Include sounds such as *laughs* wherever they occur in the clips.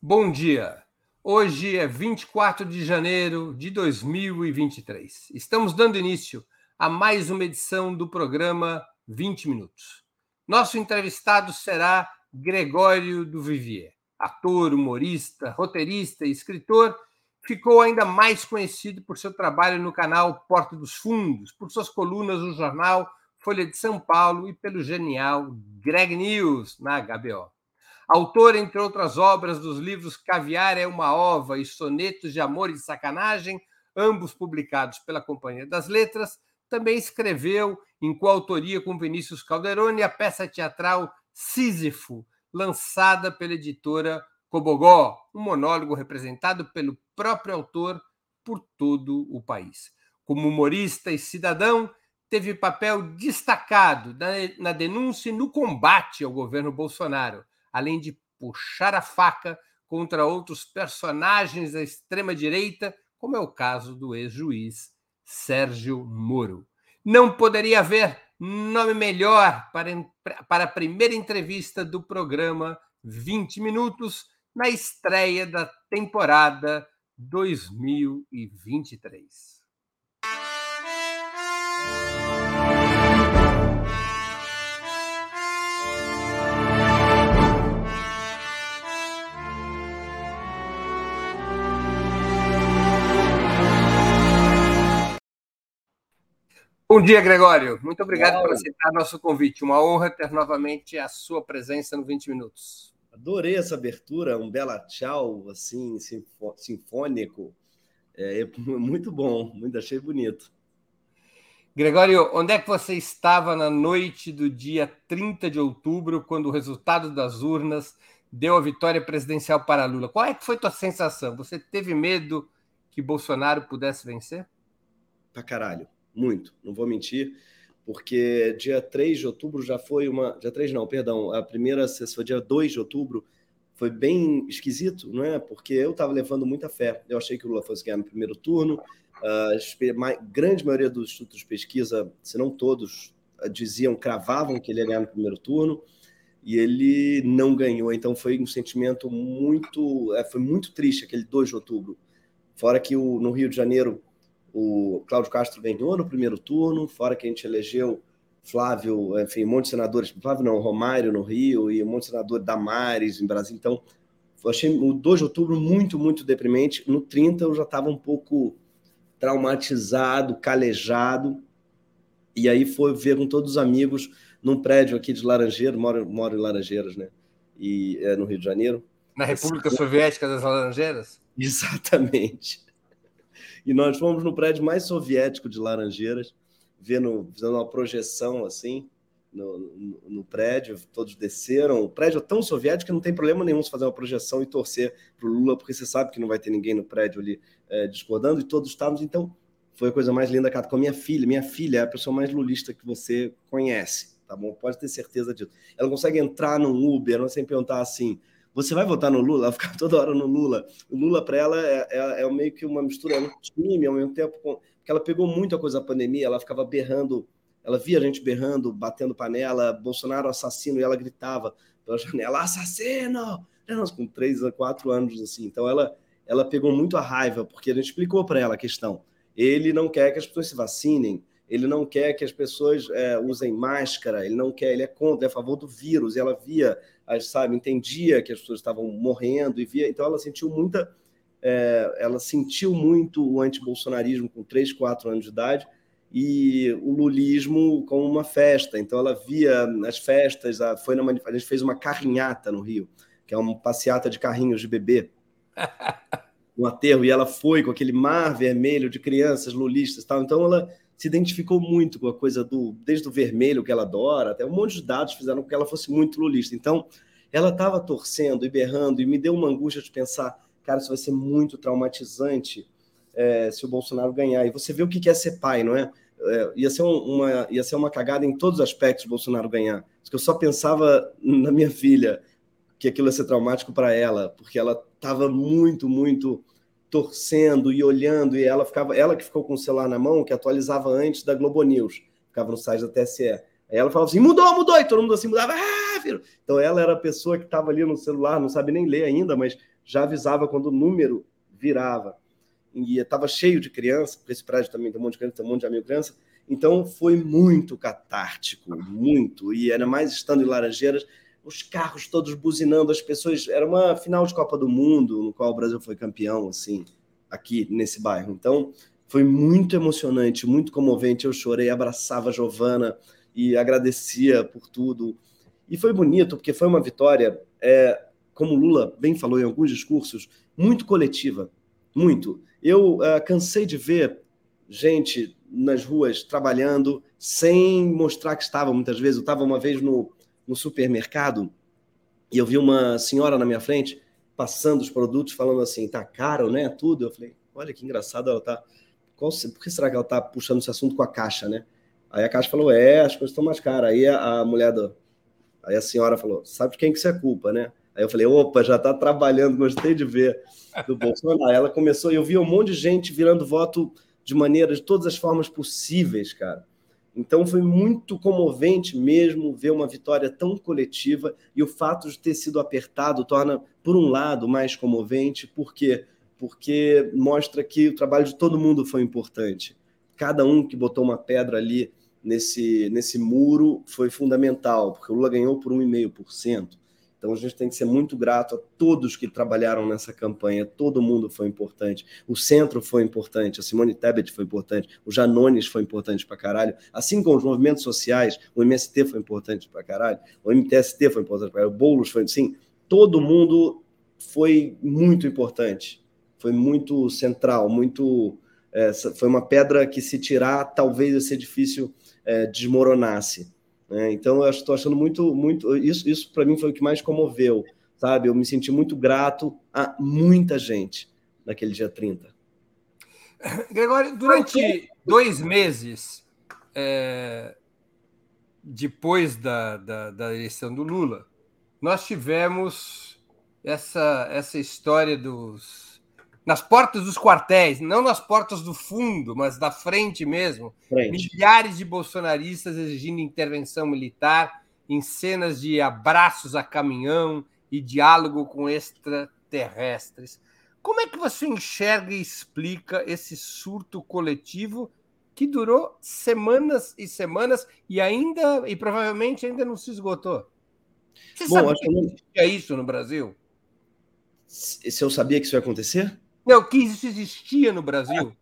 Bom dia. Hoje é 24 de janeiro de 2023. Estamos dando início a mais uma edição do programa 20 Minutos. Nosso entrevistado será Gregório do Vivier, ator, humorista, roteirista e escritor. Ficou ainda mais conhecido por seu trabalho no canal Porta dos Fundos, por suas colunas no jornal Folha de São Paulo e pelo genial Greg News na HBO. Autor, entre outras obras, dos livros Caviar é uma Ova e Sonetos de Amor e de Sacanagem, ambos publicados pela Companhia das Letras, também escreveu, em coautoria com Vinícius Calderoni, a peça teatral Sísifo, lançada pela editora Cobogó, um monólogo representado pelo próprio autor por todo o país. Como humorista e cidadão, teve papel destacado na denúncia e no combate ao governo Bolsonaro além de puxar a faca contra outros personagens da extrema-direita, como é o caso do ex-juiz Sérgio Moro. Não poderia haver nome melhor para, para a primeira entrevista do programa 20 Minutos na estreia da temporada 2023. Bom dia, Gregório. Muito obrigado por aceitar nosso convite. Uma honra ter novamente a sua presença no 20 Minutos. Adorei essa abertura, um bela tchau, assim, sinfônico. É, é *laughs* muito bom, muito achei bonito. Gregório, onde é que você estava na noite do dia 30 de outubro, quando o resultado das urnas deu a vitória presidencial para Lula? Qual é que foi tua sensação? Você teve medo que Bolsonaro pudesse vencer? Pra caralho muito, não vou mentir, porque dia 3 de outubro já foi uma. Dia 3 não, perdão, a primeira sessão, dia 2 de outubro, foi bem esquisito, não é? Porque eu estava levando muita fé. Eu achei que o Lula fosse ganhar no primeiro turno. A grande maioria dos institutos de pesquisa, se não todos, diziam, cravavam que ele ia ganhar no primeiro turno e ele não ganhou. Então foi um sentimento muito, é, foi muito triste aquele 2 de outubro. Fora que o, no Rio de Janeiro o Cláudio Castro ganhou no primeiro turno, fora que a gente elegeu Flávio, enfim, um monte de senadores, Flávio não, Romário no Rio e um monte de senador Damares em Brasília. Então, eu achei o 2 de outubro muito, muito deprimente. No 30 eu já estava um pouco traumatizado, calejado. E aí foi ver com todos os amigos num prédio aqui de Laranjeiras, moro, moro em Laranjeiras, né? E é, no Rio de Janeiro. Na República Soviética das Laranjeiras? *laughs* Exatamente. E nós fomos no prédio mais soviético de Laranjeiras, vendo, fazendo uma projeção assim no, no, no, prédio, todos desceram. O prédio é tão soviético que não tem problema nenhum se fazer uma projeção e torcer para o Lula, porque você sabe que não vai ter ninguém no prédio ali é, discordando, e todos estávamos. Então, foi a coisa mais linda, com a minha filha. Minha filha é a pessoa mais lulista que você conhece, tá bom? Pode ter certeza disso. Ela consegue entrar num Uber, não sem perguntar assim você vai votar no Lula? Ela fica toda hora no Lula. O Lula, para ela, é, é, é, meio que uma mistura, é um time ao mesmo tempo, com, porque ela pegou muito a coisa da pandemia, ela ficava berrando, ela via a gente berrando, batendo panela, Bolsonaro assassino, e ela gritava pela *laughs* janela, assassino! Com três a quatro anos, assim. Então, ela, ela pegou muito a raiva, porque a gente explicou para ela a questão. Ele não quer que as pessoas se vacinem, ele não quer que as pessoas é, usem máscara, ele não quer, ele é contra, é a favor do vírus, e ela via, sabe, entendia que as pessoas estavam morrendo, e via, então ela sentiu muita, é, ela sentiu muito o antibolsonarismo com 3, 4 anos de idade, e o lulismo como uma festa, então ela via as festas, a, foi na, a gente fez uma carrinhata no Rio, que é uma passeata de carrinhos de bebê, no *laughs* aterro, e ela foi com aquele mar vermelho de crianças lulistas tal, então ela se identificou muito com a coisa do desde o vermelho que ela adora, até um monte de dados fizeram com que ela fosse muito lulista. Então, ela estava torcendo e berrando e me deu uma angústia de pensar, cara, isso vai ser muito traumatizante é, se o Bolsonaro ganhar. E você vê o que é ser pai, não é? é ia, ser uma, ia ser uma cagada em todos os aspectos o Bolsonaro ganhar. Porque eu só pensava na minha filha que aquilo ia ser traumático para ela, porque ela estava muito, muito torcendo e olhando, e ela ficava, ela que ficou com o celular na mão, que atualizava antes da Globo News, ficava no site da TSE. Aí ela falava assim: mudou, mudou, e todo mundo assim mudava, ah? Então ela era a pessoa que estava ali no celular, não sabe nem ler ainda, mas já avisava quando o número virava. E estava cheio de criança, porque esse prédio também tem um monte de criança, tem um monte de amigo criança. Então foi muito catártico, muito. E era mais estando em Laranjeiras, os carros todos buzinando, as pessoas. Era uma final de Copa do Mundo, no qual o Brasil foi campeão, assim, aqui nesse bairro. Então foi muito emocionante, muito comovente. Eu chorei, abraçava a Giovana e agradecia por tudo. E foi bonito, porque foi uma vitória, é, como Lula bem falou em alguns discursos, muito coletiva. Muito. Eu uh, cansei de ver gente nas ruas trabalhando sem mostrar que estava muitas vezes. Eu estava uma vez no, no supermercado e eu vi uma senhora na minha frente passando os produtos, falando assim, tá caro, né? Tudo. Eu falei, olha que engraçado, ela tá. Qual, por que será que ela tá puxando esse assunto com a caixa, né? Aí a caixa falou, é, as coisas estão mais caras. Aí a, a mulher do. Aí a senhora falou, sabe de quem que isso é culpa, né? Aí eu falei, opa, já está trabalhando, gostei de ver do Bolsonaro. Ela começou, e eu vi um monte de gente virando voto de maneira, de todas as formas possíveis, cara. Então foi muito comovente mesmo ver uma vitória tão coletiva e o fato de ter sido apertado torna, por um lado, mais comovente, por quê? Porque mostra que o trabalho de todo mundo foi importante. Cada um que botou uma pedra ali nesse, nesse muro foi fundamental, porque o Lula ganhou por 1,5%. Então a gente tem que ser muito grato a todos que trabalharam nessa campanha, todo mundo foi importante. O centro foi importante, a Simone Tebet foi importante, o Janones foi importante pra caralho, assim como os movimentos sociais, o MST foi importante pra caralho, o MTST foi importante pra caralho, o Boulos foi, sim, todo mundo foi muito importante, foi muito central, muito é, foi uma pedra que se tirar talvez esse edifício é, desmoronasse. Né? Então, eu estou achando muito, muito. Isso, isso para mim foi o que mais comoveu, sabe? Eu me senti muito grato a muita gente naquele dia 30. *laughs* Gregório, durante dois meses é, depois da, da, da, eleição do Lula, nós tivemos essa, essa história dos nas portas dos quartéis, não nas portas do fundo, mas da frente mesmo, frente. milhares de bolsonaristas exigindo intervenção militar em cenas de abraços a caminhão e diálogo com extraterrestres. Como é que você enxerga e explica esse surto coletivo que durou semanas e semanas e ainda e provavelmente ainda não se esgotou? Você Bom, sabia que existia isso no Brasil? Se eu sabia que isso ia acontecer? Não, que isso existia no Brasil.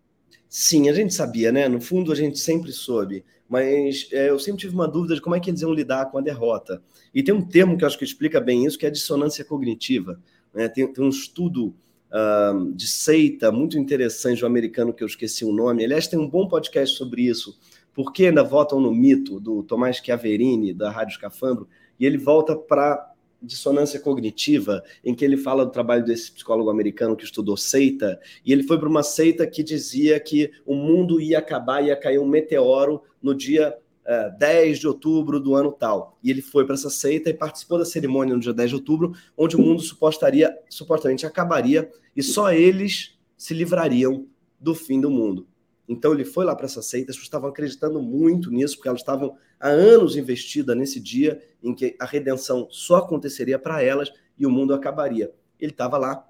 Sim, a gente sabia, né? No fundo, a gente sempre soube. Mas é, eu sempre tive uma dúvida de como é que eles iam lidar com a derrota. E tem um termo que eu acho que explica bem isso, que é a dissonância cognitiva. Né? Tem, tem, um estudo uh, de seita muito interessante do americano que eu esqueci o nome. Aliás, tem um bom podcast sobre isso. Por que ainda votam no mito, do Tomás Chiaverini, da Rádio Escafandro? E ele volta para dissonância cognitiva, em que ele fala do trabalho desse psicólogo americano que estudou seita, e ele foi para uma seita que dizia que o mundo ia acabar, ia cair um meteoro no dia uh, eh, 10 de outubro do ano tal. E ele foi para essa seita e participou da cerimônia no dia 10 de outubro, onde o mundo supostaria, supostamente acabaria e só eles se livrariam do fim do mundo. Então ele foi lá para essa seita, as pessoas estavam acreditando muito nisso, porque elas estavam há anos investidas nesse dia em que a redenção só aconteceria para elas e o mundo acabaria. Ele estava lá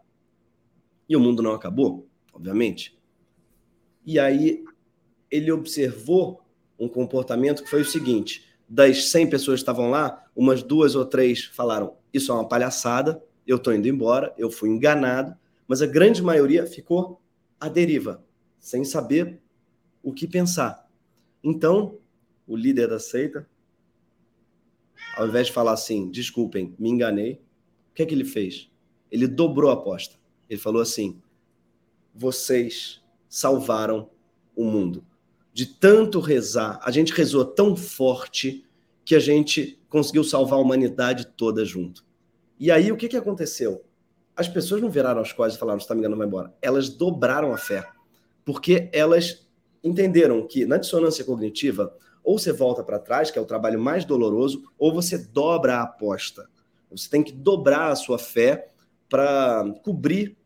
e o mundo não acabou, obviamente. E aí ele observou um comportamento que foi o seguinte: das 100 pessoas que estavam lá, umas duas ou três falaram: Isso é uma palhaçada, eu estou indo embora, eu fui enganado, mas a grande maioria ficou à deriva, sem saber o que pensar. Então, o líder da seita, ao invés de falar assim, desculpem, me enganei, o que é que ele fez? Ele dobrou a aposta. Ele falou assim: vocês salvaram o mundo. De tanto rezar, a gente rezou tão forte que a gente conseguiu salvar a humanidade toda junto. E aí o que, que aconteceu? As pessoas não viraram as costas e falaram: está me enganando, vai embora. Elas dobraram a fé, porque elas entenderam que na dissonância cognitiva, ou você volta para trás, que é o trabalho mais doloroso, ou você dobra a aposta. Você tem que dobrar a sua fé para cobrir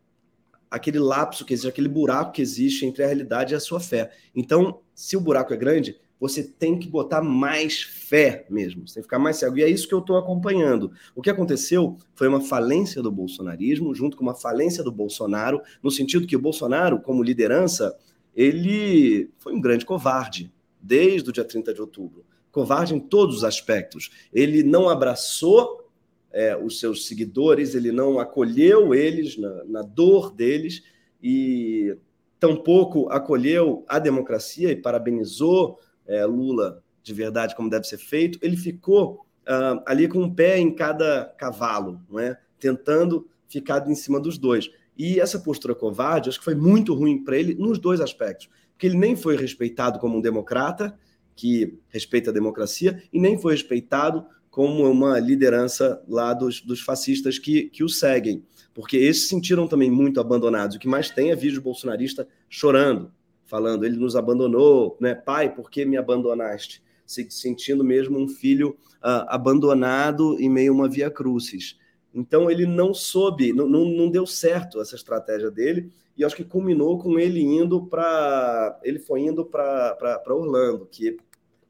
aquele lapso que existe, aquele buraco que existe entre a realidade e a sua fé. Então, se o buraco é grande, você tem que botar mais fé mesmo, você tem que ficar mais cego. E é isso que eu estou acompanhando. O que aconteceu foi uma falência do bolsonarismo, junto com uma falência do Bolsonaro, no sentido que o Bolsonaro, como liderança, ele foi um grande covarde desde o dia 30 de outubro. Covarde em todos os aspectos. Ele não abraçou é, os seus seguidores, ele não acolheu eles na, na dor deles e tampouco acolheu a democracia e parabenizou é, Lula de verdade, como deve ser feito, ele ficou uh, ali com um pé em cada cavalo, não é? tentando ficar em cima dos dois. E essa postura covarde, acho que foi muito ruim para ele nos dois aspectos. Porque ele nem foi respeitado como um democrata, que respeita a democracia, e nem foi respeitado como uma liderança lá dos, dos fascistas que, que o seguem. Porque esses se sentiram também muito abandonados. O que mais tem é vídeo bolsonarista chorando, falando, ele nos abandonou, né? Pai, por que me abandonaste? Se sentindo mesmo um filho uh, abandonado em meio a uma via crucis. Então ele não soube, não, não, não deu certo essa estratégia dele, e acho que culminou com ele indo para. Ele foi indo para Orlando, que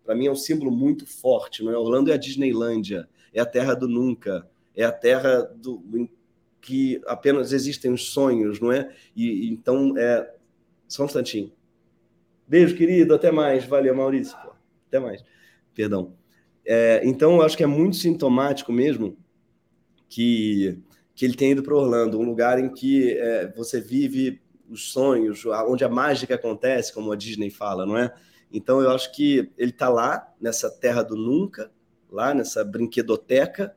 para mim é um símbolo muito forte, não é? Orlando é a Disneylândia, é a terra do nunca, é a terra do que apenas existem os sonhos, não é? E então é só um instantinho. Beijo, querido. Até mais. Valeu, Maurício. Pô, até mais. Perdão. É, então, eu acho que é muito sintomático mesmo que, que ele tenha ido para Orlando, um lugar em que é, você vive os sonhos, onde a mágica acontece, como a Disney fala, não é? Então, eu acho que ele está lá, nessa terra do nunca, lá nessa brinquedoteca,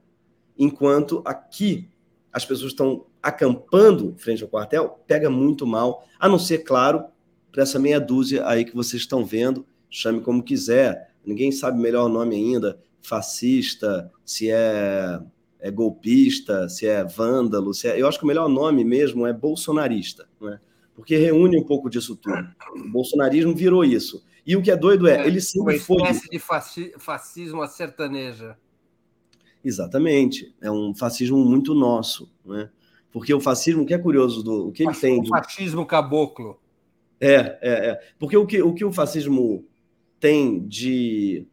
enquanto aqui as pessoas estão acampando frente ao quartel, pega muito mal, a não ser, claro, para essa meia dúzia aí que vocês estão vendo, chame como quiser, ninguém sabe melhor o nome ainda, fascista, se é, é golpista, se é vândalo, se é... eu acho que o melhor nome mesmo é bolsonarista, né? porque reúne um pouco disso tudo. O bolsonarismo virou isso. E o que é doido é, é ele sempre foi... Uma espécie de fascismo a sertaneja. Exatamente. É um fascismo muito nosso, né? Porque o fascismo, o que é curioso, do, o que ele tem... O fascismo caboclo. É, é, é. Porque o que, o que o fascismo tem de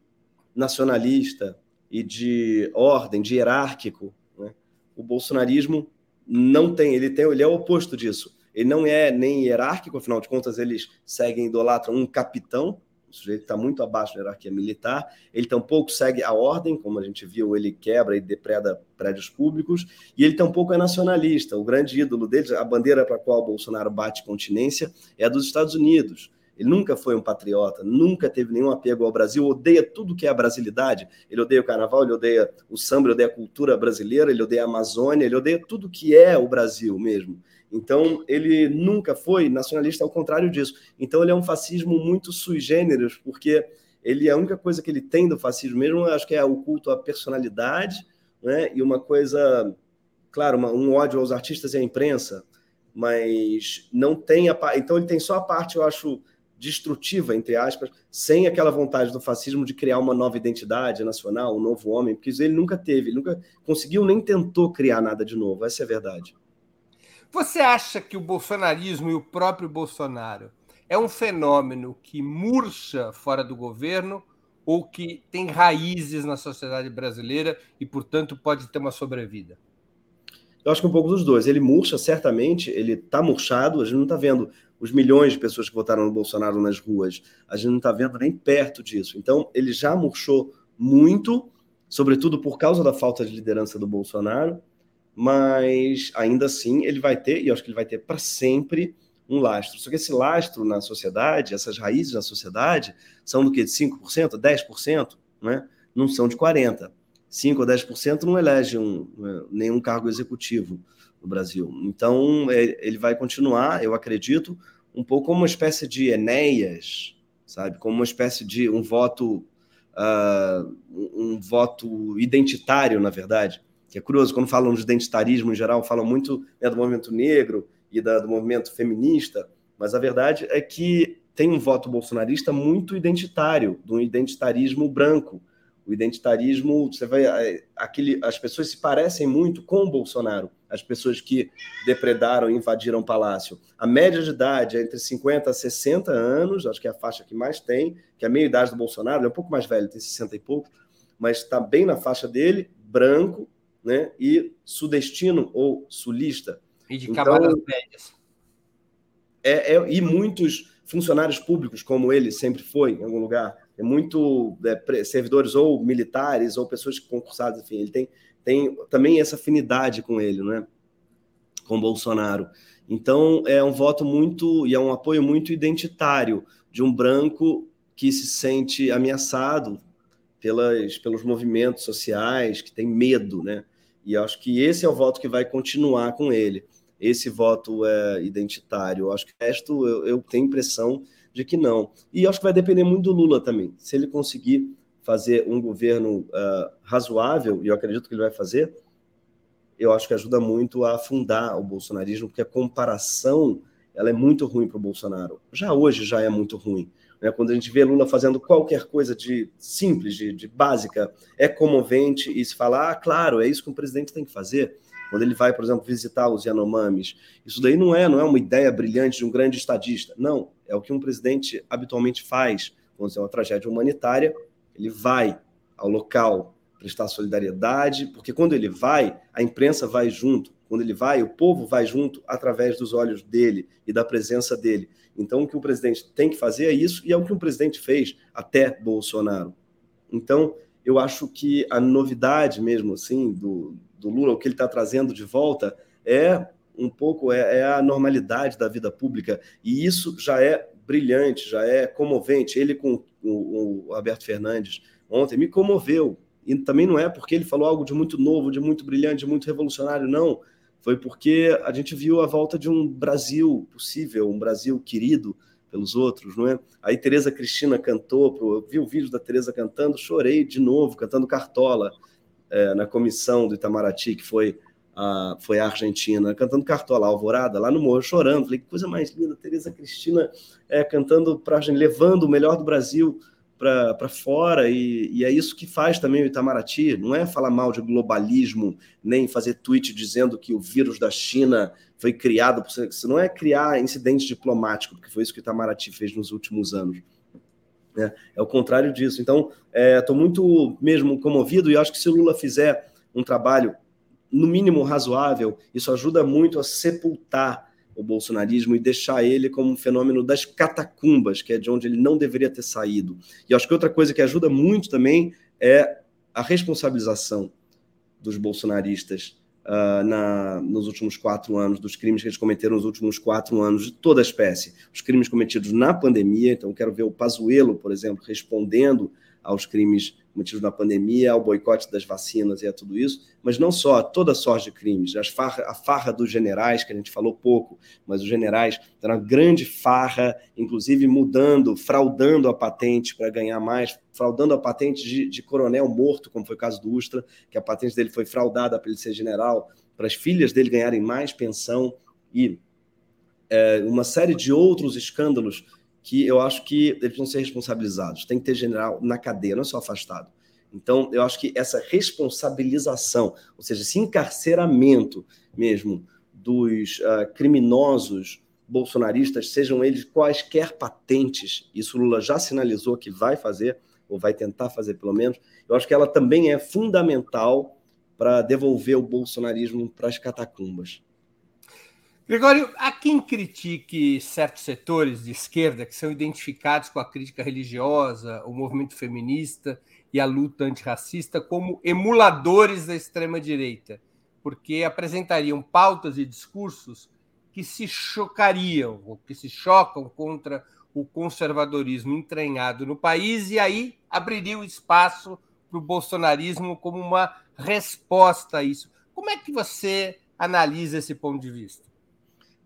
nacionalista e de ordem, de hierárquico, né? o bolsonarismo não tem, ele tem, ele é o oposto disso. Ele não é nem hierárquico, afinal de contas, eles seguem, idolatram um capitão, o sujeito está muito abaixo da hierarquia militar, ele tampouco segue a ordem, como a gente viu, ele quebra e depreda prédios públicos, e ele tampouco é nacionalista. O grande ídolo dele, a bandeira para a qual Bolsonaro bate continência, é a dos Estados Unidos. Ele nunca foi um patriota, nunca teve nenhum apego ao Brasil, odeia tudo que é a brasilidade. Ele odeia o carnaval, ele odeia o samba, ele odeia a cultura brasileira, ele odeia a Amazônia, ele odeia tudo que é o Brasil mesmo. Então, ele nunca foi nacionalista, ao contrário disso. Então, ele é um fascismo muito sui generis, porque ele a única coisa que ele tem do fascismo mesmo, acho que é o culto à personalidade, né? E uma coisa, claro, uma, um ódio aos artistas e à imprensa, mas não tem a então ele tem só a parte, eu acho, destrutiva, entre aspas, sem aquela vontade do fascismo de criar uma nova identidade nacional, um novo homem, porque ele nunca teve, ele nunca conseguiu nem tentou criar nada de novo, essa é a verdade. Você acha que o bolsonarismo e o próprio Bolsonaro é um fenômeno que murcha fora do governo ou que tem raízes na sociedade brasileira e, portanto, pode ter uma sobrevida? Eu acho que um pouco dos dois. Ele murcha, certamente, ele está murchado, a gente não está vendo os milhões de pessoas que votaram no Bolsonaro nas ruas, a gente não está vendo nem perto disso. Então, ele já murchou muito, sobretudo por causa da falta de liderança do Bolsonaro, mas ainda assim ele vai ter, e acho que ele vai ter para sempre, um lastro. Só que esse lastro na sociedade, essas raízes na sociedade, são do que? De 5%, 10%, né? não são de 40%. 5 ou 10% não elege um, né, nenhum cargo executivo no Brasil. Então, é, ele vai continuar, eu acredito, um pouco como uma espécie de Enéas, sabe? Como uma espécie de um voto, uh, um voto identitário, na verdade que é curioso, quando falam de identitarismo em geral, falam muito né, do movimento negro e da, do movimento feminista, mas a verdade é que tem um voto bolsonarista muito identitário, do identitarismo branco, O identitarismo, você vai. É, aquele, as pessoas se parecem muito com o Bolsonaro, as pessoas que depredaram e invadiram o palácio. A média de idade é entre 50 a 60 anos, acho que é a faixa que mais tem, que é a meia idade do Bolsonaro, ele é um pouco mais velho, tem 60 e pouco, mas está bem na faixa dele, branco, né? E sudestino ou sulista. E de então, camadas médias. É, é, e muitos funcionários públicos, como ele sempre foi em algum lugar, é muito é, servidores ou militares ou pessoas concursadas, enfim, ele tem, tem também essa afinidade com ele, né? Com Bolsonaro. Então é um voto muito e é um apoio muito identitário de um branco que se sente ameaçado pelas, pelos movimentos sociais, que tem medo, né? E acho que esse é o voto que vai continuar com ele. Esse voto é identitário. Eu acho que o resto eu, eu tenho impressão de que não. E acho que vai depender muito do Lula também. Se ele conseguir fazer um governo uh, razoável, e eu acredito que ele vai fazer, eu acho que ajuda muito a afundar o bolsonarismo, porque a comparação ela é muito ruim para o Bolsonaro. Já hoje já é muito ruim. Né? Quando a gente vê Lula fazendo qualquer coisa de simples, de, de básica, é comovente e se fala, ah, claro, é isso que um presidente tem que fazer quando ele vai, por exemplo, visitar os Yanomamis. Isso daí não é, não é uma ideia brilhante de um grande estadista. Não, é o que um presidente habitualmente faz quando tem uma tragédia humanitária. Ele vai ao local prestar solidariedade, porque quando ele vai, a imprensa vai junto. Quando ele vai, o povo vai junto através dos olhos dele e da presença dele. Então, o que o presidente tem que fazer é isso, e é o que o presidente fez até Bolsonaro. Então, eu acho que a novidade mesmo, assim, do, do Lula, o que ele está trazendo de volta, é um pouco é, é, a normalidade da vida pública. E isso já é brilhante, já é comovente. Ele com o, o Alberto Fernandes ontem me comoveu. E também não é porque ele falou algo de muito novo, de muito brilhante, de muito revolucionário, não. Foi porque a gente viu a volta de um Brasil possível, um Brasil querido pelos outros, não é? Aí Tereza Cristina cantou, eu vi o vídeo da Tereza cantando, chorei de novo, cantando Cartola é, na comissão do Itamaraty, que foi a, foi a Argentina, cantando Cartola Alvorada, lá no Morro, chorando. Falei, que coisa mais linda, Tereza Cristina é, cantando para a gente, levando o melhor do Brasil para fora, e, e, é isso que faz também o Itamaraty, não é falar mal de globalismo, nem fazer tweet dizendo que o vírus da China foi criado, isso não é criar incidente diplomático, porque foi isso que o Itamaraty fez nos últimos anos. Né? É o contrário disso. Então, estou é, muito mesmo comovido e acho que se o Lula fizer um trabalho, no mínimo razoável, isso ajuda muito a sepultar o bolsonarismo e deixar ele como um fenômeno das catacumbas, que é de onde ele não deveria ter saído. E acho que outra coisa que ajuda muito também é a responsabilização dos bolsonaristas uh, na, nos últimos quatro anos, dos crimes que eles cometeram nos últimos quatro anos, de toda a espécie. Os crimes cometidos na pandemia, então quero ver o Pazuello, por exemplo, respondendo aos crimes cometidos na pandemia, ao boicote das vacinas e a tudo isso, mas não só, toda sorte de crimes, as farra, a farra dos generais, que a gente falou pouco, mas os generais eram uma grande farra, inclusive mudando, fraudando a patente para ganhar mais, fraudando a patente de, de, coronel morto, como foi o caso do Ustra, que a patente dele foi fraudada para ele ser general, para as filhas dele ganharem mais pensão e é, uma série de outros escândalos que eu acho que eles precisam ser responsabilizados. Tem que ter general na cadeia, não é só afastado. Então, eu acho que essa responsabilização, ou seja, esse encarceramento mesmo dos uh, criminosos bolsonaristas, sejam eles quaisquer patentes, isso Lula já sinalizou que vai fazer, ou vai tentar fazer pelo menos, eu acho que ela também é fundamental para devolver o bolsonarismo para as catacumbas. Gregório, há quem critique certos setores de esquerda que são identificados com a crítica religiosa, o movimento feminista e a luta antirracista como emuladores da extrema-direita, porque apresentariam pautas e discursos que se chocariam, ou que se chocam contra o conservadorismo entranhado no país, e aí abririam espaço para o bolsonarismo como uma resposta a isso. Como é que você analisa esse ponto de vista?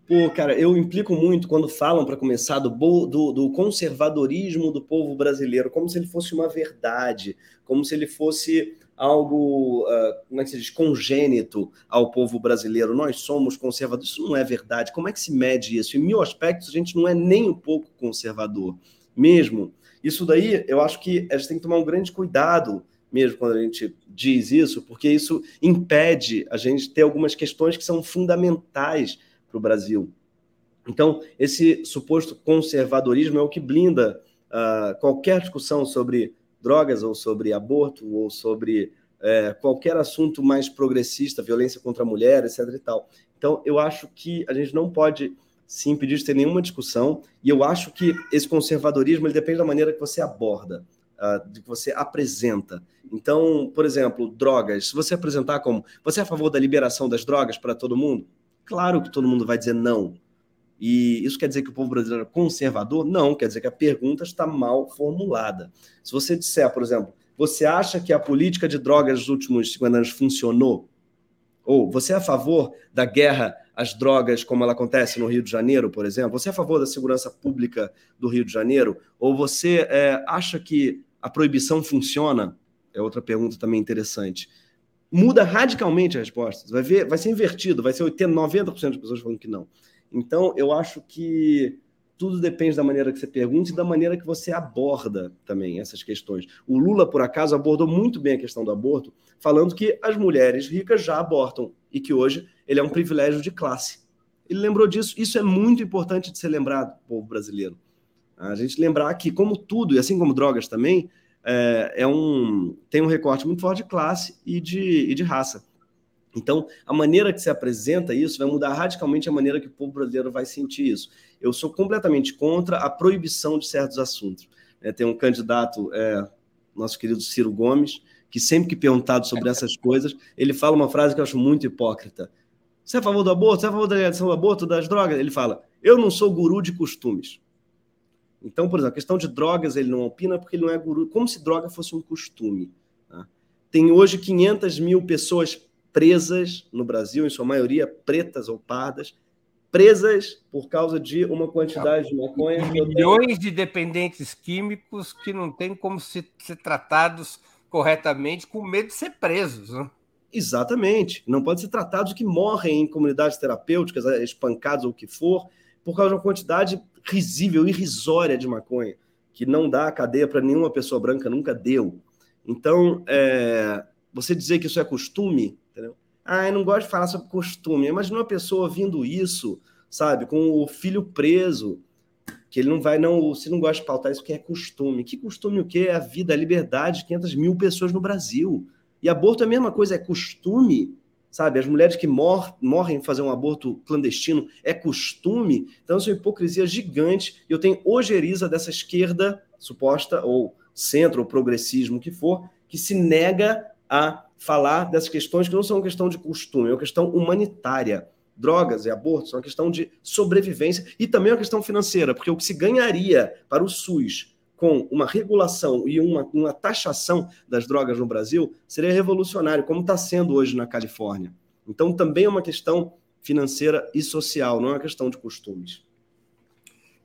Pô, cara, eu implico muito quando falam, para começar, do, do, do, conservadorismo do povo brasileiro, como se ele fosse uma verdade, como se ele fosse algo, uh, como é que se diz, congênito ao povo brasileiro. Nós somos conservadores. Isso não é verdade. Como é que se mede isso? Em mil aspectos, a gente não é nem um pouco conservador, mesmo. Isso daí, eu acho que a gente tem que tomar um grande cuidado mesmo quando a gente diz isso, porque isso impede a gente ter algumas questões que são fundamentais para o Brasil. Então, esse suposto conservadorismo é o que blinda uh, qualquer discussão sobre drogas, ou sobre aborto, ou sobre é, qualquer assunto mais progressista, violência contra a mulher, etc. E tal. Então, eu acho que a gente não pode se impedir de ter nenhuma discussão, e eu acho que esse conservadorismo ele depende da maneira que você aborda, uh, de que você apresenta. Então, por exemplo, drogas. Se você apresentar como você é a favor da liberação das drogas para todo mundo, claro que todo mundo vai dizer não. E isso quer dizer que o povo brasileiro é conservador? Não, quer dizer que a pergunta está mal formulada. Se você disser, por exemplo, você acha que a política de drogas dos últimos 50 anos funcionou? Ou você é a favor da guerra às drogas como ela acontece no Rio de Janeiro, por exemplo? Você é a favor da segurança pública do Rio de Janeiro? Ou você é, acha que a proibição funciona? É outra pergunta também interessante. Muda radicalmente a resposta. Vai, ver, vai ser invertido, vai ser 80, 90% das pessoas falando que não. Então, eu acho que tudo depende da maneira que você pergunta e da maneira que você aborda também essas questões. O Lula, por acaso, abordou muito bem a questão do aborto, falando que as mulheres ricas já abortam e que hoje ele é um privilégio de classe. Ele lembrou disso. Isso é muito importante de ser lembrado, povo brasileiro. A gente lembrar que, como tudo, e assim como drogas também, é, é um, tem um recorte muito forte de classe e de, e de raça. Então, a maneira que se apresenta isso vai mudar radicalmente a maneira que o povo brasileiro vai sentir isso. Eu sou completamente contra a proibição de certos assuntos. É, tem um candidato, é, nosso querido Ciro Gomes, que sempre que perguntado sobre essas coisas, ele fala uma frase que eu acho muito hipócrita. Você é a favor do aborto? Você é a favor da legalização do aborto, das drogas? Ele fala, eu não sou guru de costumes. Então, por exemplo, a questão de drogas ele não opina porque ele não é guru, como se droga fosse um costume. Tá? Tem hoje 500 mil pessoas presas no Brasil, em sua maioria pretas ou pardas, presas por causa de uma quantidade de maconha. Milhões de dependentes químicos que não têm como ser, ser tratados corretamente com medo de ser presos. Né? Exatamente. Não pode ser tratados que morrem em comunidades terapêuticas, espancados ou o que for, por causa de uma quantidade risível, irrisória de maconha, que não dá cadeia para nenhuma pessoa branca, nunca deu. Então, é, você dizer que isso é costume Entendeu? Ah, eu não gosto de falar sobre costume. Imagina uma pessoa ouvindo isso, sabe, com o filho preso, que ele não vai, não, se não gosta de pautar isso, que é costume. Que costume o quê? É a vida, a liberdade de 500 mil pessoas no Brasil. E aborto é a mesma coisa, é costume, sabe? As mulheres que mor morrem fazer um aborto clandestino é costume. Então, isso é uma hipocrisia gigante. Eu tenho ojeriza dessa esquerda suposta, ou centro, ou progressismo, que for, que se nega a falar dessas questões que não são questão de costume, é uma questão humanitária. Drogas e abortos são uma questão de sobrevivência e também uma questão financeira, porque o que se ganharia para o SUS com uma regulação e uma, uma taxação das drogas no Brasil seria revolucionário, como está sendo hoje na Califórnia. Então, também é uma questão financeira e social, não é uma questão de costumes.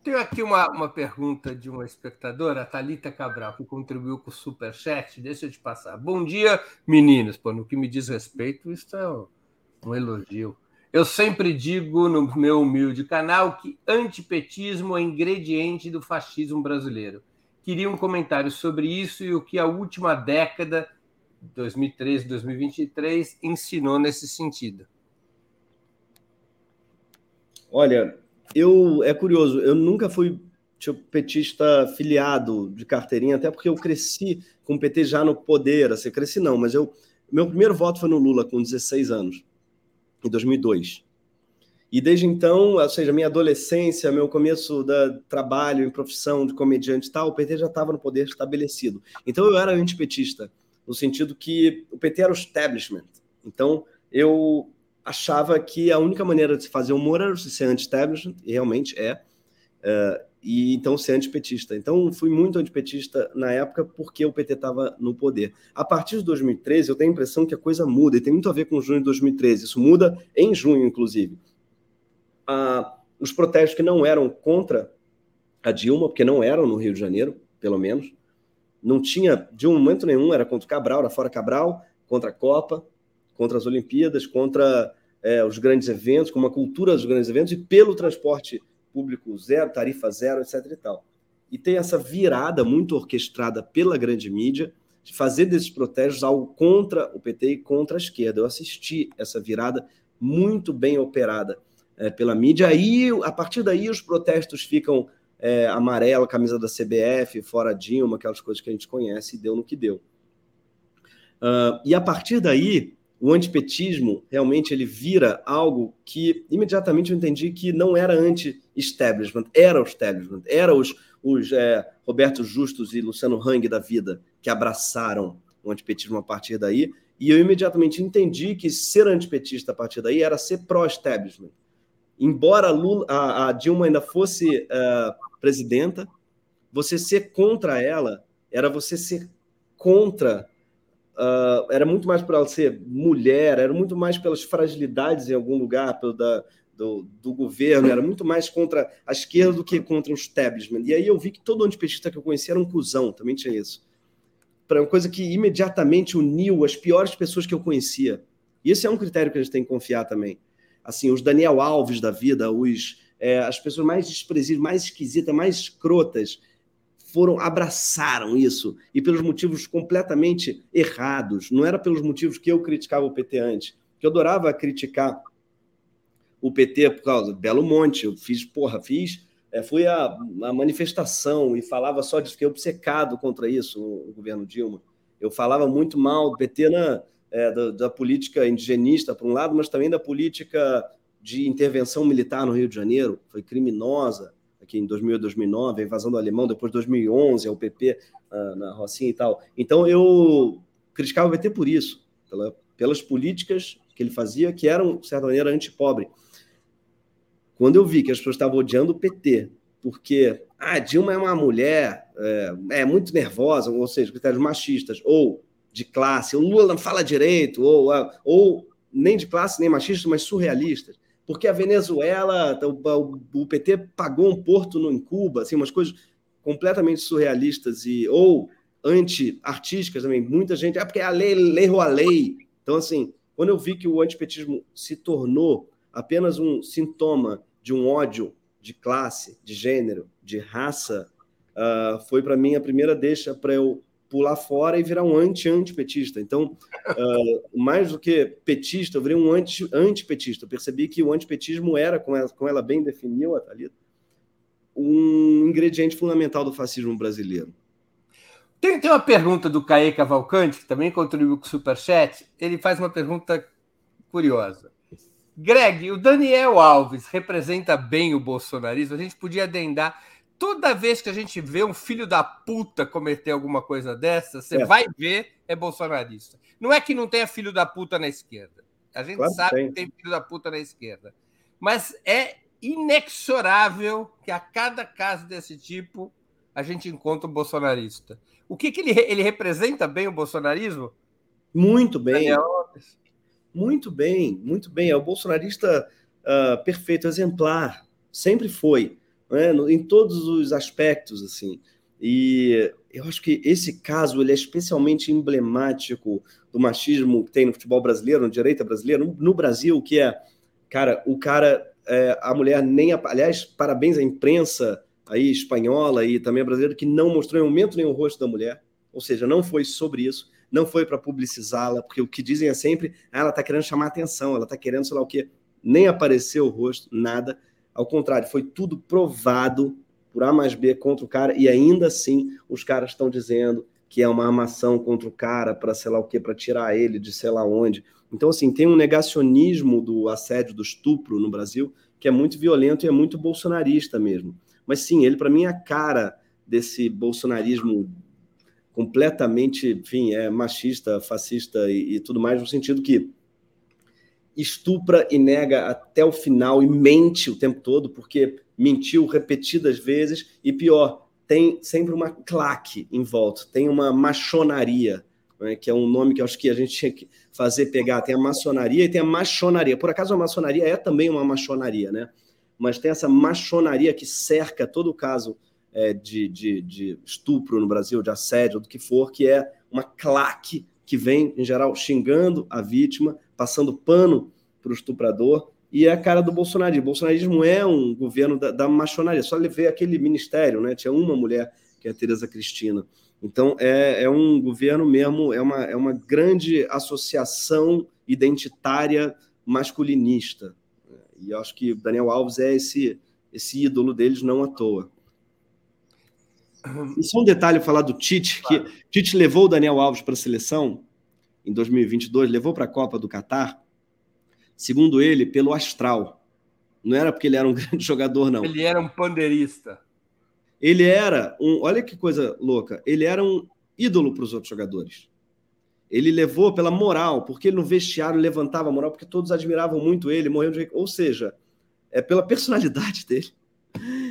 Tenho aqui uma, uma pergunta de uma espectadora, a Thalita Cabral, que contribuiu com o Superchat. Deixa eu te passar. Bom dia, meninos. Pô, no que me diz respeito, isso é um, um elogio. Eu sempre digo no meu humilde canal que antipetismo é ingrediente do fascismo brasileiro. Queria um comentário sobre isso e o que a última década, 2013, 2023, ensinou nesse sentido. Olha, eu é curioso, eu nunca fui tipo, petista filiado de carteirinha, até porque eu cresci com o PT já no poder, assim, cresci não, mas eu meu primeiro voto foi no Lula com 16 anos, em 2002. E desde então, ou seja, minha adolescência, meu começo da trabalho em profissão de comediante e tal, o PT já estava no poder estabelecido. Então eu era antipetista, no sentido que o PT era o establishment. Então eu achava que a única maneira de se fazer humor era ser anti-establishment, e realmente é, uh, e então ser antipetista. Então fui muito antipetista na época porque o PT estava no poder. A partir de 2013, eu tenho a impressão que a coisa muda, e tem muito a ver com junho de 2013. Isso muda em junho, inclusive. Uh, os protestos que não eram contra a Dilma, porque não eram no Rio de Janeiro, pelo menos, não tinha, de um momento nenhum, era contra o Cabral, era fora Cabral, contra a Copa, contra as Olimpíadas, contra é, os grandes eventos, com uma cultura dos grandes eventos e pelo transporte público zero, tarifa zero, etc. E, tal. e tem essa virada muito orquestrada pela grande mídia de fazer desses protestos algo contra o PT e contra a esquerda. Eu assisti essa virada muito bem operada é, pela mídia. Aí, a partir daí, os protestos ficam é, amarelo, camisa da CBF, fora Dilma, aquelas coisas que a gente conhece, e deu no que deu. Uh, e a partir daí, o antipetismo realmente ele vira algo que imediatamente eu entendi que não era anti-establishment, era o establishment, era os, os é, Roberto Justus e Luciano Hang da vida que abraçaram o antipetismo a partir daí, e eu imediatamente entendi que ser antipetista a partir daí era ser pró-establishment. Embora Lula, a, a, Dilma ainda fosse uh, presidenta, você ser contra ela era você ser contra. Uh, era muito mais para ela ser mulher, era muito mais pelas fragilidades em algum lugar pelo da, do, do, governo, era muito mais contra a esquerda do que contra o establishment. E aí eu vi que todo antipetista que eu conhecia era um cuzão, também tinha isso. Para uma coisa que imediatamente uniu as piores pessoas que eu conhecia. E esse é um critério que a gente tem que confiar também. Assim, os Daniel Alves da vida, os é, as pessoas mais desprezíveis, mais esquisitas, mais escrotas, foram abraçaram isso e pelos motivos completamente errados. Não era pelos motivos que eu criticava o PT antes, que eu adorava criticar o PT por causa do Belo Monte. Eu fiz, porra, fiz, é, fui a, a, manifestação e falava só disso, fiquei obcecado contra isso no, governo Dilma. Eu falava muito mal do PT na, é, da, da política indigenista, por um lado, mas também da política de intervenção militar no Rio de Janeiro, foi criminosa aqui em 2008, 2009, a invasão do alemão, depois de 2011, a UPP uh, ah, na Rocinha e tal. Então eu criticava o PT por isso, pela, pelas políticas que ele fazia, que eram, de certa maneira, antipobre. Quando eu vi que as pessoas estavam odiando o PT, porque ah, Dilma é uma mulher, é, é muito nervosa, ou seja, critérios machistas, ou de classe, o Lula não fala direito, ou, ou nem de classe nem machistas, mas surrealistas porque a Venezuela, o, o PT pagou um porto no, em Cuba, assim, umas coisas completamente surrealistas e ou anti-artísticas também. Muita gente, é porque a lei, lei a lei. Então, assim, quando eu vi que o antipetismo se tornou apenas um sintoma de um ódio de classe, de gênero, de raça, uh, foi para mim a primeira deixa para eu pular fora e virar um anti-antipetista. Então, uh, mais do que petista, eu virei um anti-antipetista. Percebi que o antipetismo era, como ela, como ela bem definiu, a Thalita, um ingrediente fundamental do fascismo brasileiro. Tem, tem uma pergunta do Caê Cavalcante, que também contribuiu com o Superchat. Ele faz uma pergunta curiosa. Greg, o Daniel Alves representa bem o bolsonarismo? A gente podia adendar toda vez que a gente vê um filho da puta cometer alguma coisa dessa, você é. vai ver é bolsonarista. Não é que não tenha filho da puta na esquerda. A gente claro sabe tem. que tem filho da puta na esquerda. Mas é inexorável que a cada caso desse tipo a gente encontra um bolsonarista. O que, que ele, ele representa bem o bolsonarismo? Muito bem. Muito bem, muito bem. É o bolsonarista uh, perfeito, exemplar. Sempre foi né, em todos os aspectos, assim. E eu acho que esse caso ele é especialmente emblemático do machismo que tem no futebol brasileiro, no direita brasileiro, no, no Brasil, que é, cara, o cara, é, a mulher nem, aliás, parabéns à imprensa aí espanhola e também brasileira que não mostrou em momento nenhum o rosto da mulher, ou seja, não foi sobre isso, não foi para publicizá-la, porque o que dizem é sempre, ah, ela está querendo chamar atenção, ela está querendo sei lá o quê, nem apareceu o rosto, nada. Ao contrário, foi tudo provado por A mais B contra o cara, e ainda assim os caras estão dizendo que é uma armação contra o cara para sei lá o que, para tirar ele de sei lá onde. Então, assim, tem um negacionismo do assédio, do estupro no Brasil, que é muito violento e é muito bolsonarista mesmo. Mas sim, ele para mim é a cara desse bolsonarismo completamente, enfim, é machista, fascista e, e tudo mais, no sentido que estupra e nega até o final e mente o tempo todo, porque mentiu repetidas vezes, e pior, tem sempre uma claque em volta, tem uma machonaria, né, que é um nome que acho que a gente tinha que fazer pegar. Tem a maçonaria e tem a machonaria. Por acaso a maçonaria é também uma machonaria, né? Mas tem essa machonaria que cerca todo o caso é, de, de, de estupro no Brasil, de assédio, do que for, que é uma claque que vem, em geral, xingando a vítima, passando pano para o estuprador, e é a cara do bolsonarismo. O bolsonarismo é um governo da, da machonaria. Só ver aquele ministério, né? Tinha uma mulher, que é a Tereza Cristina. Então, é, é um governo mesmo, é uma, é uma grande associação identitária masculinista. E eu acho que Daniel Alves é esse, esse ídolo deles, não à toa. E só um detalhe falar do Tite, que Tite levou o Daniel Alves para a seleção em 2022, levou para a Copa do Catar, segundo ele, pelo astral. Não era porque ele era um *laughs* grande jogador, não. Ele era um pandeirista. Ele era um. Olha que coisa louca. Ele era um ídolo para os outros jogadores. Ele levou pela moral, porque ele no vestiário levantava a moral, porque todos admiravam muito ele, morreu de. Ou seja, é pela personalidade *laughs* dele.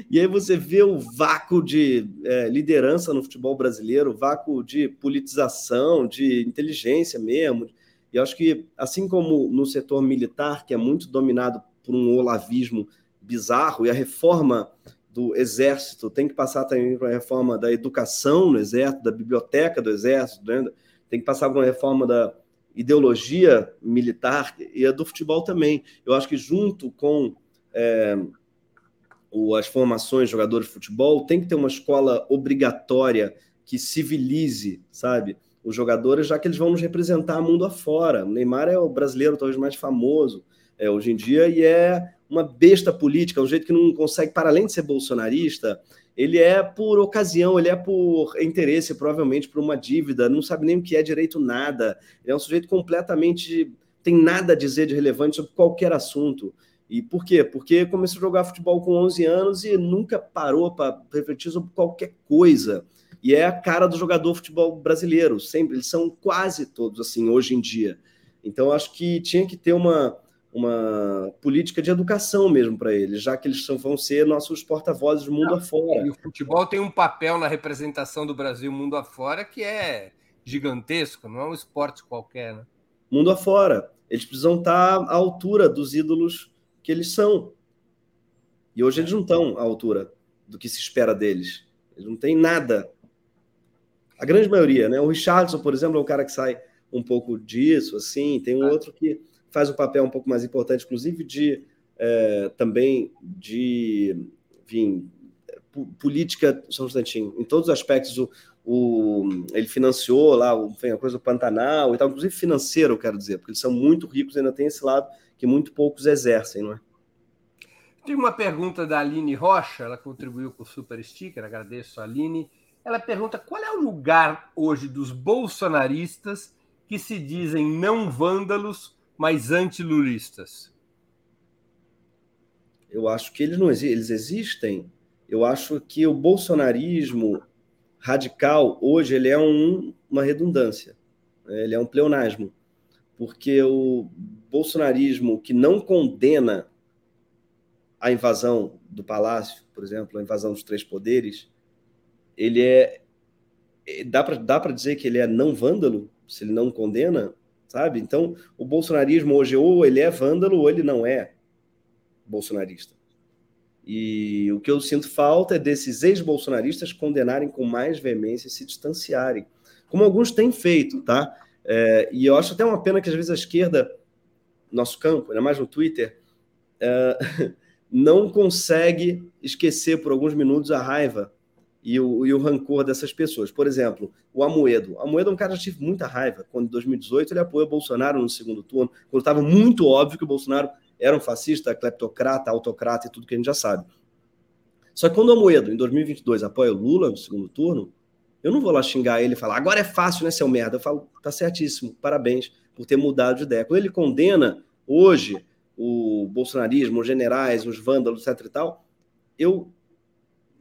E aí você vê o vácuo de é, liderança no futebol brasileiro, vácuo de politização, de inteligência mesmo. E eu acho que, assim como no setor militar, que é muito dominado por um olavismo bizarro, e a reforma do Exército tem que passar também para a reforma da educação no Exército, da biblioteca do Exército, né? tem que passar por uma reforma da ideologia militar e a do futebol também. Eu acho que junto com é, o, as formações de jogadores de futebol, tem que ter uma escola obrigatória que civilize, sabe? Os jogadores, já que eles vão nos representar mundo afora. O Neymar é o brasileiro talvez mais famoso é, hoje em dia e é uma besta política, um jeito que não consegue, para além de ser bolsonarista, ele é por ocasião, ele é por interesse, provavelmente por uma dívida, não sabe nem o que é direito nada. Ele é um sujeito completamente tem nada a dizer de relevante sobre qualquer assunto. E por quê? Porque começou a jogar futebol com 11 anos e nunca parou para refletir sobre qualquer coisa. E é a cara do jogador futebol brasileiro, sempre. Eles são quase todos assim hoje em dia. Então acho que tinha que ter uma, uma política de educação mesmo para eles, já que eles vão ser nossos porta-vozes do mundo afora. E o futebol tem um papel na representação do Brasil mundo afora que é gigantesco, não é um esporte qualquer, né? Mundo afora. Eles precisam estar à altura dos ídolos que eles são. E hoje eles não estão à altura do que se espera deles. Eles não têm nada. A grande maioria, né? O Richardson, por exemplo, é um cara que sai um pouco disso, assim. Tem um ah. outro que faz um papel um pouco mais importante, inclusive de é, também de enfim, política, só um instantinho, em todos os aspectos, o, o, ele financiou lá a coisa do Pantanal e tal, inclusive financeiro, eu quero dizer, porque eles são muito ricos e ainda tem esse lado que muito poucos exercem, não é? Tem uma pergunta da Aline Rocha, ela contribuiu com o Super Sticker, agradeço a Aline. Ela pergunta qual é o lugar hoje dos bolsonaristas que se dizem não vândalos mas antilulistas? Eu acho que eles não eles existem. Eu acho que o bolsonarismo radical hoje ele é um, uma redundância, né? ele é um pleonasmo, porque o bolsonarismo que não condena a invasão do palácio, por exemplo, a invasão dos três poderes, ele é dá para dá para dizer que ele é não vândalo se ele não condena sabe? Então, o bolsonarismo hoje, ou ele é vândalo, ou ele não é bolsonarista. E o que eu sinto falta é desses ex-bolsonaristas condenarem com mais veemência e se distanciarem, como alguns têm feito, tá? É, e eu acho até uma pena que às vezes a esquerda, nosso campo, ainda mais no Twitter, é, *laughs* não consegue esquecer por alguns minutos a raiva e o, e o rancor dessas pessoas. Por exemplo, o Amoedo. O Amoedo é um cara que tive muita raiva quando, em 2018, ele apoiou Bolsonaro no segundo turno, quando estava muito óbvio que o Bolsonaro era um fascista, cleptocrata, autocrata e tudo que a gente já sabe. Só que quando o Amoedo, em 2022, apoia o Lula no segundo turno, eu não vou lá xingar ele e falar, agora é fácil, né, seu merda? Eu falo, tá certíssimo, parabéns por ter mudado de ideia. Quando ele condena hoje o bolsonarismo, os generais, os vândalos, etc e tal, eu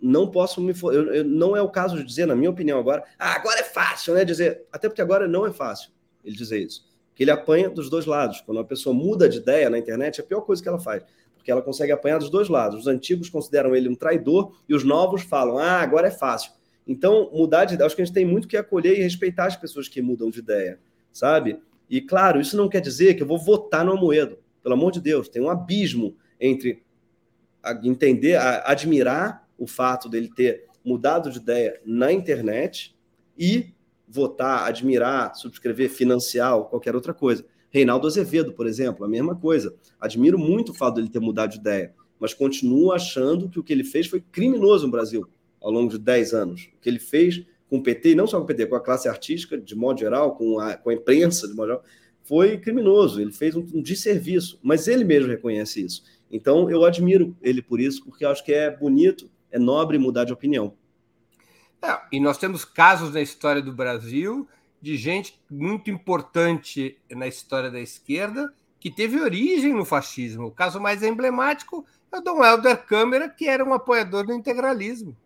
não posso me. Eu, eu, não é o caso de dizer, na minha opinião, agora, ah, agora é fácil, né? Dizer, até porque agora não é fácil ele dizer isso. Que ele apanha dos dois lados. Quando uma pessoa muda de ideia na internet, é a pior coisa que ela faz. Porque ela consegue apanhar dos dois lados. Os antigos consideram ele um traidor e os novos falam, ah, agora é fácil. Então, mudar de ideia, acho que a gente tem muito que acolher e respeitar as pessoas que mudam de ideia, sabe? E claro, isso não quer dizer que eu vou votar no Amoedo. Pelo amor de Deus, tem um abismo entre entender, admirar o fato dele ter mudado de ideia na internet e votar, admirar, subscrever, financiar ou qualquer outra coisa. Reinaldo Azevedo, por exemplo, a mesma coisa. Admiro muito o fato dele ter mudado de ideia, mas continuo achando que o que ele fez foi criminoso no Brasil ao longo de 10 anos. O que ele fez com o PT, e não só com o PT, com a classe artística, de modo geral, com a, com a imprensa, de modo geral, foi criminoso, ele fez um, um desserviço, mas ele mesmo reconhece isso. Então, eu admiro ele por isso, porque acho que é bonito, é nobre mudar de opinião. É, e nós temos casos na história do Brasil de gente muito importante na história da esquerda que teve origem no fascismo. O caso mais emblemático é o Dom Helder Câmara, que era um apoiador do integralismo,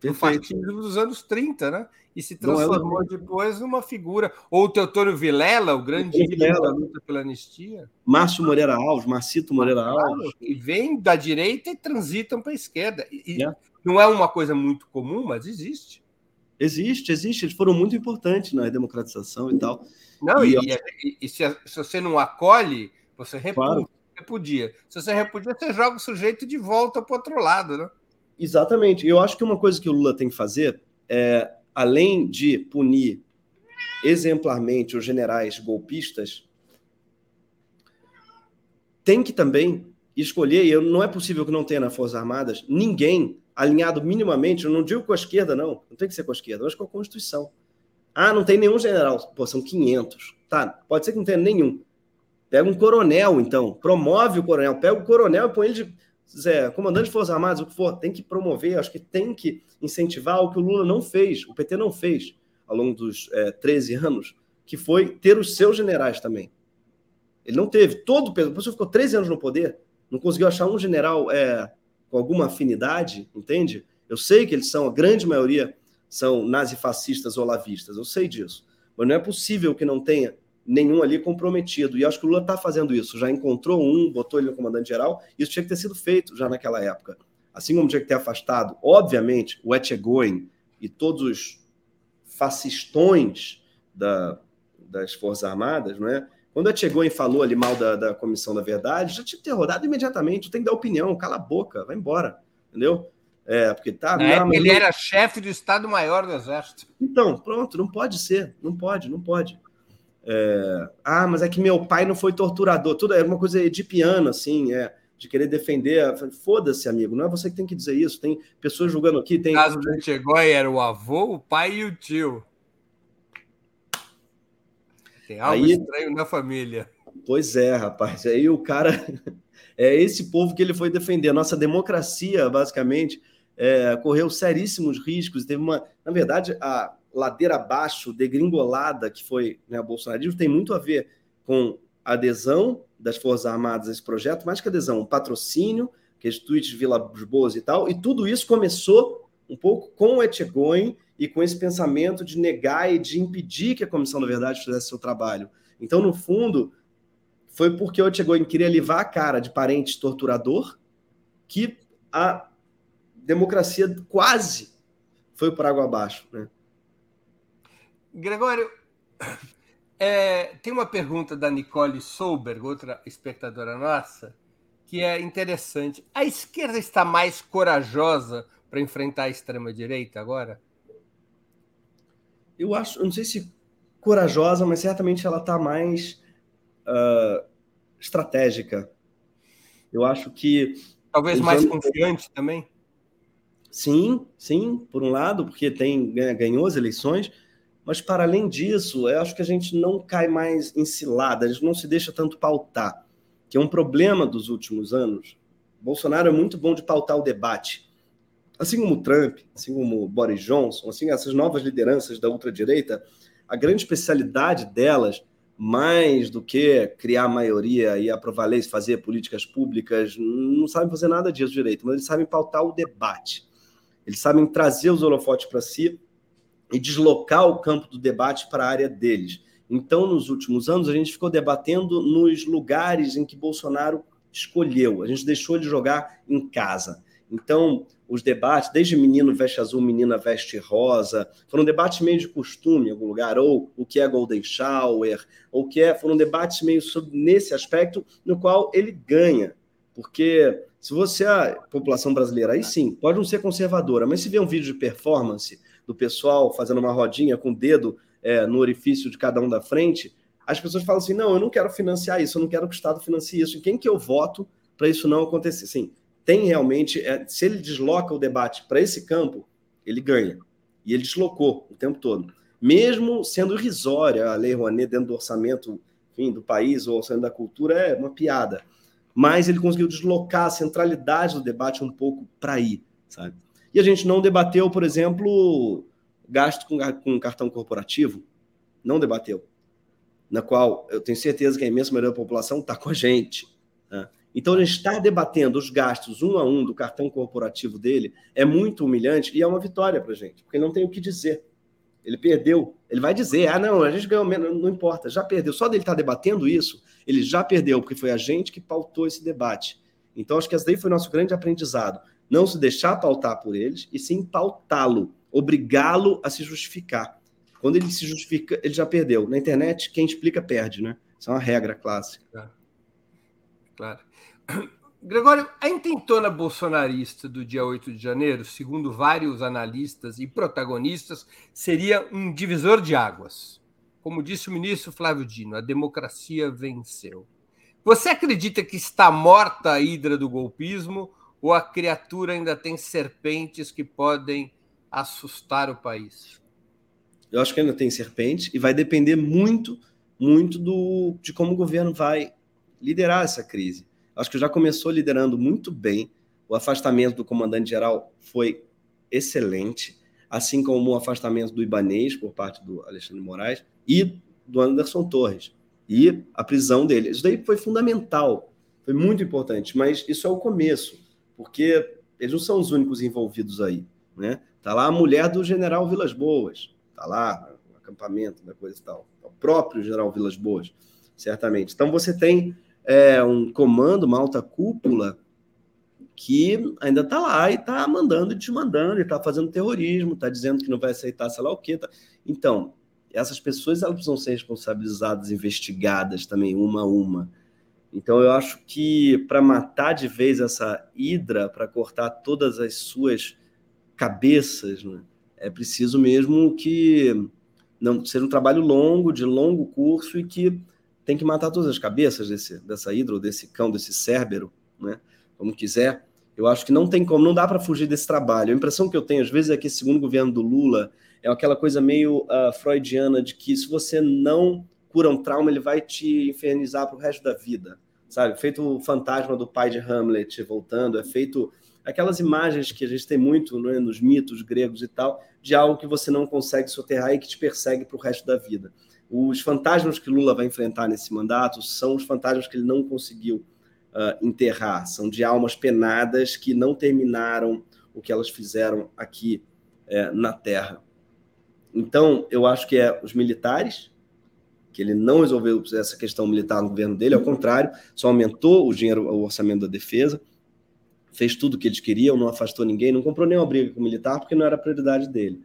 do fascismo dos anos 30, né? E se transformou depois numa figura. Ou o Teotônio Vilela, o grande ídolo da luta pela anistia. Márcio Moreira Alves, Marcito Moreira Alves. E vem da direita e transitam para a esquerda. E é. Não é uma coisa muito comum, mas existe. Existe, existe. Eles foram muito importantes na democratização e tal. Não, e, e, e se, se, você não acolhe, você repudia. Claro. repudia. Se você repudia, você joga o sujeito de volta para o outro lado, né? Exatamente. Eu acho que uma coisa que o Lula tem que fazer é, além de punir exemplarmente os generais golpistas, tem que também escolher, e não é possível que não tenha nas Forças Armadas, ninguém alinhado minimamente, eu não digo com a esquerda, não, não tem que ser com a esquerda, mas com a Constituição. Ah, não tem nenhum general. Pô, são 500. Tá, pode ser que não tenha nenhum. Pega um coronel, então. Promove o coronel. Pega o coronel e põe ele de Zé, comandante de Forças Armadas, o que for. Tem que promover, acho que tem que incentivar o que o Lula não fez, o PT não fez ao longo dos é, 13 anos, que foi ter os seus generais também. Ele não teve. Todo o pessoal ficou 13 anos no poder, não conseguiu achar um general é, com alguma afinidade, entende? Eu sei que eles são, a grande maioria são nazifascistas ou lavistas, eu sei disso. Mas não é possível que não tenha nenhum ali comprometido. E acho que o Lula está fazendo isso. Já encontrou um, botou ele no comandante-geral. Isso tinha que ter sido feito já naquela época. Assim como tinha que ter afastado, obviamente, o Etchegoin e todos os fascistões da, das Forças Armadas, não é? Quando o Etchegoin falou ali mal da, da Comissão da Verdade, já tinha que ter rodado imediatamente. Tem que dar opinião, cala a boca, vai embora. Entendeu? É, porque tá. Não, ele não... era chefe do Estado-Maior do Exército. Então, pronto, não pode ser. Não pode, não pode. É... Ah, mas é que meu pai não foi torturador. Tudo é uma coisa edipiana, assim, é, de querer defender. Foda-se, amigo, não é você que tem que dizer isso. Tem pessoas julgando aqui. Tem... O caso do Chegói era o avô, o pai e o tio. Tem algo Aí... estranho na família. Pois é, rapaz. Aí o cara. *laughs* é esse povo que ele foi defender. A nossa democracia, basicamente é, correu seríssimos riscos. Teve uma, na verdade, a ladeira abaixo, degringolada que foi né, o bolsonarismo, tem muito a ver com a adesão das Forças Armadas a esse projeto, mais que adesão, um patrocínio, que é tweets de Vila Boas e tal, e tudo isso começou um pouco com o Etchegoin e com esse pensamento de negar e de impedir que a Comissão da Verdade fizesse seu trabalho. Então, no fundo, foi porque o Etchegoin queria levar a cara de parente torturador que a democracia quase foi por água abaixo. Né? Gregório, é, tem uma pergunta da Nicole Solberg, outra espectadora nossa, que é interessante. A esquerda está mais corajosa para enfrentar a extrema-direita agora? Eu acho, eu não sei se corajosa, mas certamente ela está mais uh, estratégica. Eu acho que. Talvez mais confiante também? Sim, sim, por um lado, porque tem ganhou as eleições, mas para além disso, eu acho que a gente não cai mais em cilada, a gente não se deixa tanto pautar, que é um problema dos últimos anos. Bolsonaro é muito bom de pautar o debate. Assim como Trump, assim como Boris Johnson, assim essas novas lideranças da ultradireita, a grande especialidade delas, mais do que criar maioria e aprovar leis, fazer políticas públicas, não sabem fazer nada disso direito, mas eles sabem pautar o debate. Eles sabem trazer os holofotes para si e deslocar o campo do debate para a área deles. Então, nos últimos anos, a gente ficou debatendo nos lugares em que Bolsonaro escolheu. A gente deixou ele jogar em casa. Então, os debates, desde menino veste azul, menina veste rosa, foram debates meio de costume em algum lugar, ou o que é Golden Shower, ou o que é, foram debates meio sobre, nesse aspecto no qual ele ganha. Porque se você, a população brasileira, aí sim, pode não ser conservadora, mas se vê um vídeo de performance do pessoal fazendo uma rodinha com o dedo é, no orifício de cada um da frente, as pessoas falam assim: não, eu não quero financiar isso, eu não quero que o Estado financie isso. E quem que eu voto para isso não acontecer? Sim, tem realmente, é, se ele desloca o debate para esse campo, ele ganha. E ele deslocou o tempo todo. Mesmo sendo irrisória a Lei Rouanet dentro do orçamento enfim, do país ou orçamento da cultura, é uma piada. Mas ele conseguiu deslocar a centralidade do debate um pouco para aí, sabe? E a gente não debateu, por exemplo, gasto com, com cartão corporativo. Não debateu. Na qual eu tenho certeza que a imensa maioria da população está com a gente. Né? Então, gente estar debatendo os gastos um a um do cartão corporativo dele é muito humilhante e é uma vitória para a gente, porque não tem o que dizer. Ele perdeu. Ele vai dizer: ah, não, a gente ganhou menos, não importa, já perdeu. Só dele estar tá debatendo isso, ele já perdeu, porque foi a gente que pautou esse debate. Então, acho que esse daí foi nosso grande aprendizado. Não se deixar pautar por eles, e sim pautá-lo, obrigá-lo a se justificar. Quando ele se justifica, ele já perdeu. Na internet, quem explica perde, né? Isso é uma regra clássica. Claro. claro. Gregório, a intentona bolsonarista do dia 8 de janeiro, segundo vários analistas e protagonistas, seria um divisor de águas. Como disse o ministro Flávio Dino, a democracia venceu. Você acredita que está morta a hidra do golpismo ou a criatura ainda tem serpentes que podem assustar o país? Eu acho que ainda tem serpente e vai depender muito, muito do, de como o governo vai liderar essa crise acho que já começou liderando muito bem. O afastamento do comandante-geral foi excelente, assim como o afastamento do Ibanês por parte do Alexandre Moraes e do Anderson Torres. E a prisão dele. Isso daí foi fundamental, foi muito importante, mas isso é o começo, porque eles não são os únicos envolvidos aí. Né? Tá lá a mulher do general Vilas Boas, tá lá o acampamento da coisa e tal. O próprio general Vilas Boas, certamente. Então você tem é, um comando, uma alta cúpula que ainda está lá e está mandando e desmandando, está fazendo terrorismo, está dizendo que não vai aceitar sei lá o quê. Tá... Então, essas pessoas elas precisam ser responsabilizadas, investigadas também, uma a uma. Então, eu acho que para matar de vez essa hidra, para cortar todas as suas cabeças, né, é preciso mesmo que não seja um trabalho longo, de longo curso e que tem que matar todas as cabeças desse, dessa hidro, desse cão, desse cérbero, né? como quiser. Eu acho que não tem como, não dá para fugir desse trabalho. A impressão que eu tenho, às vezes, é que esse segundo governo do Lula é aquela coisa meio uh, freudiana de que se você não cura um trauma, ele vai te infernizar para o resto da vida, sabe? Feito o fantasma do pai de Hamlet voltando, é feito aquelas imagens que a gente tem muito né, nos mitos gregos e tal, de algo que você não consegue soterrar e que te persegue para o resto da vida. Os fantasmas que Lula vai enfrentar nesse mandato são os fantasmas que ele não conseguiu uh, enterrar, são de almas penadas que não terminaram o que elas fizeram aqui é, na Terra. Então, eu acho que é os militares, que ele não resolveu essa questão militar no governo dele, ao contrário, só aumentou o dinheiro, o orçamento da defesa, fez tudo o que eles queriam, não afastou ninguém, não comprou nenhuma briga com o militar, porque não era prioridade dele.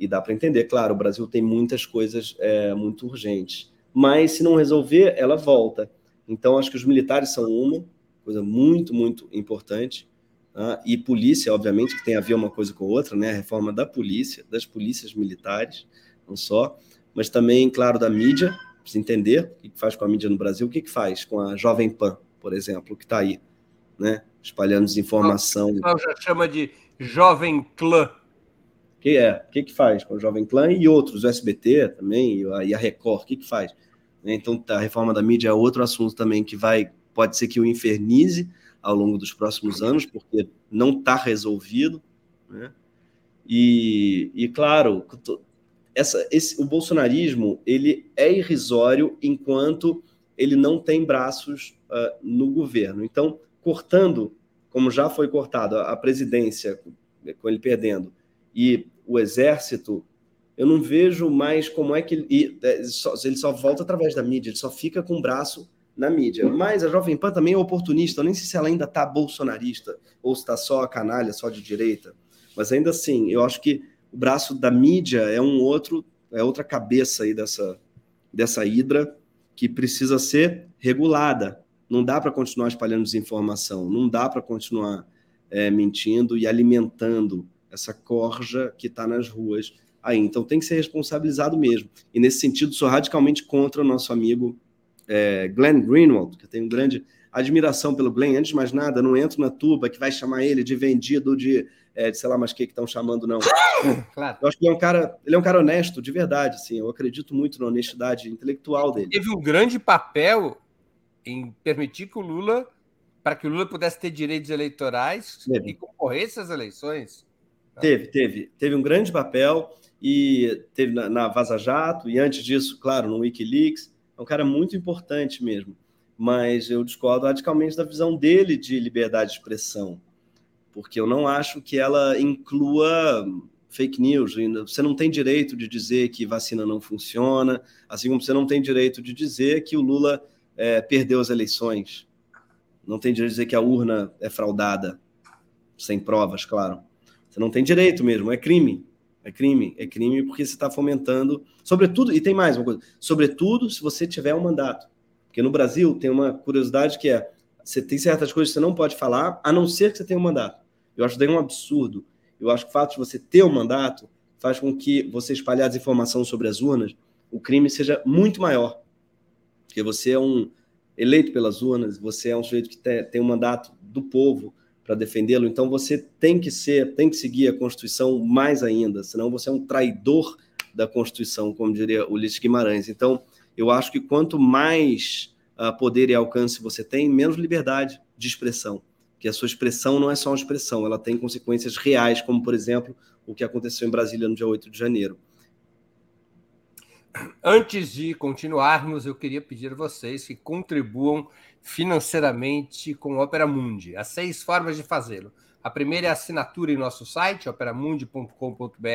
E dá para entender, claro, o Brasil tem muitas coisas é, muito urgentes. Mas se não resolver, ela volta. Então, acho que os militares são uma coisa muito, muito importante. Tá? E polícia, obviamente, que tem a ver uma coisa com outra, né? A reforma da polícia, das polícias militares, não só, mas também, claro, da mídia, precisa entender o que faz com a mídia no Brasil, o que faz com a Jovem Pan, por exemplo, que está aí, né? Espalhando desinformação. O pessoal já chama de Jovem Clã que é? O que, que faz com o Jovem Clã e outros, o SBT também, e a Record, o que, que faz? Né, então, a reforma da mídia é outro assunto também que vai, pode ser que o infernize ao longo dos próximos anos, porque não está resolvido. Né? E, e, claro, essa, esse, o bolsonarismo ele é irrisório enquanto ele não tem braços uh, no governo. Então, cortando, como já foi cortado a, a presidência, com ele perdendo, e o exército, eu não vejo mais como é que ele, é, só, ele só volta através da mídia, ele só fica com o braço na mídia. Mas a Jovem Pan também é oportunista, eu nem sei se ela ainda está bolsonarista ou se está só a canalha, só de direita. Mas ainda assim, eu acho que o braço da mídia é um outro, é outra cabeça aí dessa, dessa hidra que precisa ser regulada. Não dá para continuar espalhando desinformação, não dá para continuar é, mentindo e alimentando essa corja que está nas ruas aí. Então tem que ser responsabilizado mesmo. E nesse sentido, sou radicalmente contra o nosso amigo é, Glenn Greenwald, que eu tenho grande admiração pelo Glenn, antes de mais nada, não entro na tuba que vai chamar ele de vendido, de, é, de sei lá mais que que estão chamando, não. *coughs* Claro. Eu acho que ele é um cara, ele é um cara honesto, de verdade, assim, eu acredito muito na honestidade intelectual dele. Teve um grande papel em permitir que o Lula, para que o Lula pudesse ter direitos eleitorais teve. e concorresse às eleições. Teve, teve. Teve um grande papel e teve na, na Vaza Jato, e antes disso, claro, no Wikileaks. É um cara muito importante mesmo. Mas eu discordo radicalmente da visão dele de liberdade de expressão, porque eu não acho que ela inclua fake news. Você não tem direito de dizer que vacina não funciona, assim como você não tem direito de dizer que o Lula é, perdeu as eleições. Não tem direito de dizer que a urna é fraudada, sem provas, claro. Você não tem direito mesmo, é crime. É crime, é crime porque você está fomentando, sobretudo, e tem mais uma coisa, sobretudo se você tiver um mandato. Porque no Brasil tem uma curiosidade que é, você tem certas coisas que você não pode falar, a não ser que você tenha um mandato. Eu acho daí um absurdo. Eu acho que o fato de você ter um mandato faz com que você espalhar desinformação sobre as urnas, o crime seja muito maior. Porque você é um eleito pelas urnas, você é um sujeito que tem um mandato do povo, para defendê-lo. Então você tem que ser, tem que seguir a Constituição mais ainda, senão você é um traidor da Constituição, como diria Ulisses Guimarães. Então eu acho que quanto mais uh, poder e alcance você tem, menos liberdade de expressão. Que a sua expressão não é só uma expressão, ela tem consequências reais, como por exemplo o que aconteceu em Brasília no dia 8 de janeiro. Antes de continuarmos, eu queria pedir a vocês que contribuam financeiramente com o Opera Mundi. Há seis formas de fazê-lo. A primeira é a assinatura em nosso site, operamundi.com.br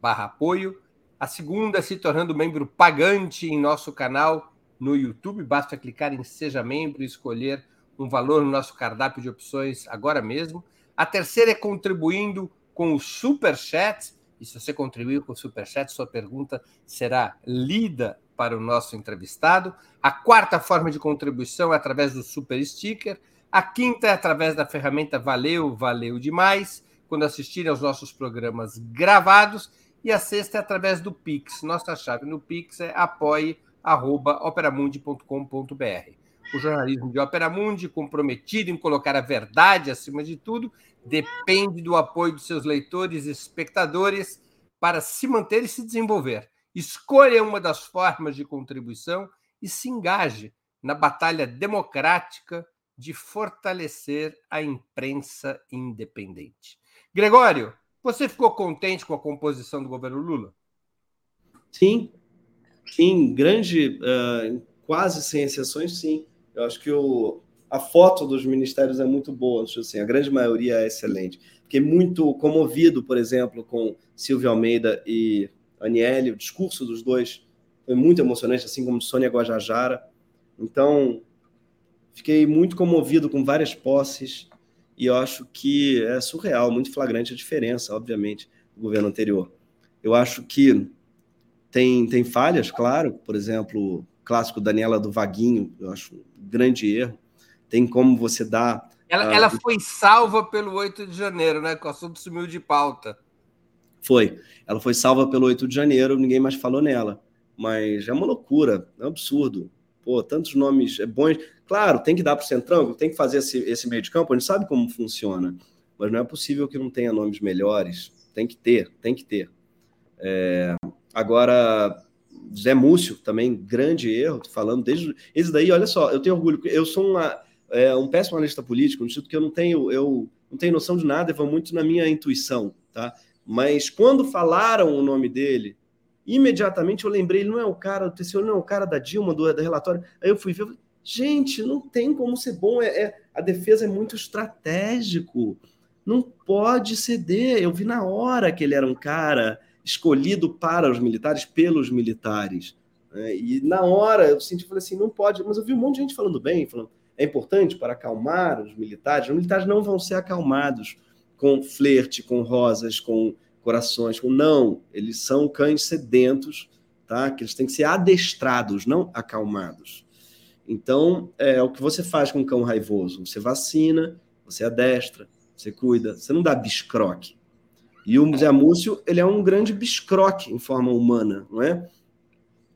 barra apoio. A segunda é se tornando membro pagante em nosso canal no YouTube. Basta clicar em Seja Membro e escolher um valor no nosso cardápio de opções agora mesmo. A terceira é contribuindo com o Super Chat. E se você contribuir com o Super Chat, sua pergunta será lida para o nosso entrevistado. A quarta forma de contribuição é através do Super Sticker. A quinta é através da ferramenta Valeu, Valeu Demais, quando assistirem aos nossos programas gravados. E a sexta é através do Pix. Nossa chave no Pix é apoie.operamundi.com.br. O jornalismo de Opera Mundi, comprometido em colocar a verdade acima de tudo, depende do apoio dos seus leitores e espectadores para se manter e se desenvolver. Escolha uma das formas de contribuição e se engaje na batalha democrática de fortalecer a imprensa independente. Gregório, você ficou contente com a composição do governo Lula? Sim, sim, grande, uh, quase sem exceções, sim. Eu acho que o, a foto dos ministérios é muito boa, assim, a grande maioria é excelente. Fiquei muito comovido, por exemplo, com Silvio Almeida e Aniele, o discurso dos dois foi muito emocionante, assim como Sônia Guajajara. Então, fiquei muito comovido com várias posses e eu acho que é surreal, muito flagrante a diferença, obviamente, do governo anterior. Eu acho que tem, tem falhas, claro, por exemplo, o clássico Daniela do Vaguinho, eu acho um grande erro. Tem como você dar. Ela, uh, ela foi salva pelo 8 de janeiro, né? Que o assunto sumiu de pauta. Foi. Ela foi salva pelo 8 de janeiro, ninguém mais falou nela. Mas é uma loucura, é um absurdo. Pô, tantos nomes é bons. Claro, tem que dar para o Centrão, tem que fazer esse, esse meio de campo, a gente sabe como funciona. Mas não é possível que não tenha nomes melhores. Tem que ter, tem que ter. É... Agora, Zé Múcio, também, grande erro, tô falando desde. Esse daí, olha só, eu tenho orgulho, eu sou uma, é, um péssimo analista político, no sentido que eu não tenho, eu não tenho noção de nada, eu vou muito na minha intuição, tá? Mas quando falaram o nome dele, imediatamente eu lembrei, ele não é o cara, o TCU não é o cara da Dilma, do, do relatório. Aí eu fui ver, gente, não tem como ser bom, é, é, a defesa é muito estratégico, não pode ceder. Eu vi na hora que ele era um cara escolhido para os militares, pelos militares. Né? E na hora eu senti, falei assim, não pode, mas eu vi um monte de gente falando bem, falando, é importante para acalmar os militares. Os militares não vão ser acalmados com flerte, com rosas, com corações, com não. Eles são cães sedentos, tá? Que eles têm que ser adestrados, não acalmados. Então, é o que você faz com um cão raivoso. Você vacina, você adestra, você cuida, você não dá biscroque. E o Zé Múcio, ele é um grande biscroque em forma humana, não é?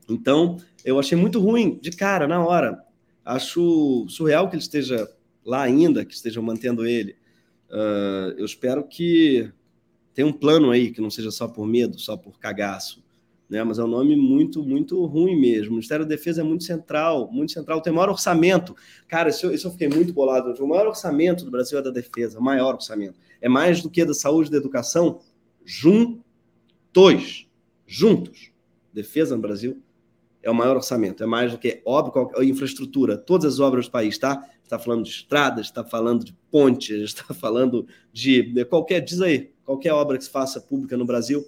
Então, eu achei muito ruim, de cara, na hora. Acho surreal que ele esteja lá ainda, que estejam mantendo ele. Uh, eu espero que tenha um plano aí, que não seja só por medo, só por cagaço. Né? Mas é um nome muito, muito ruim mesmo. O Ministério da Defesa é muito central, muito central, tem o maior orçamento. Cara, isso, isso eu fiquei muito bolado. O maior orçamento do Brasil é da defesa, o maior orçamento. É mais do que da saúde e da educação juntos. Juntos. Defesa no Brasil é o maior orçamento, é mais do que óbvio, infraestrutura, todas as obras do país, tá? Está falando de estradas, está falando de pontes, está *laughs* falando de, qualquer, diz aí, qualquer obra que se faça pública no Brasil,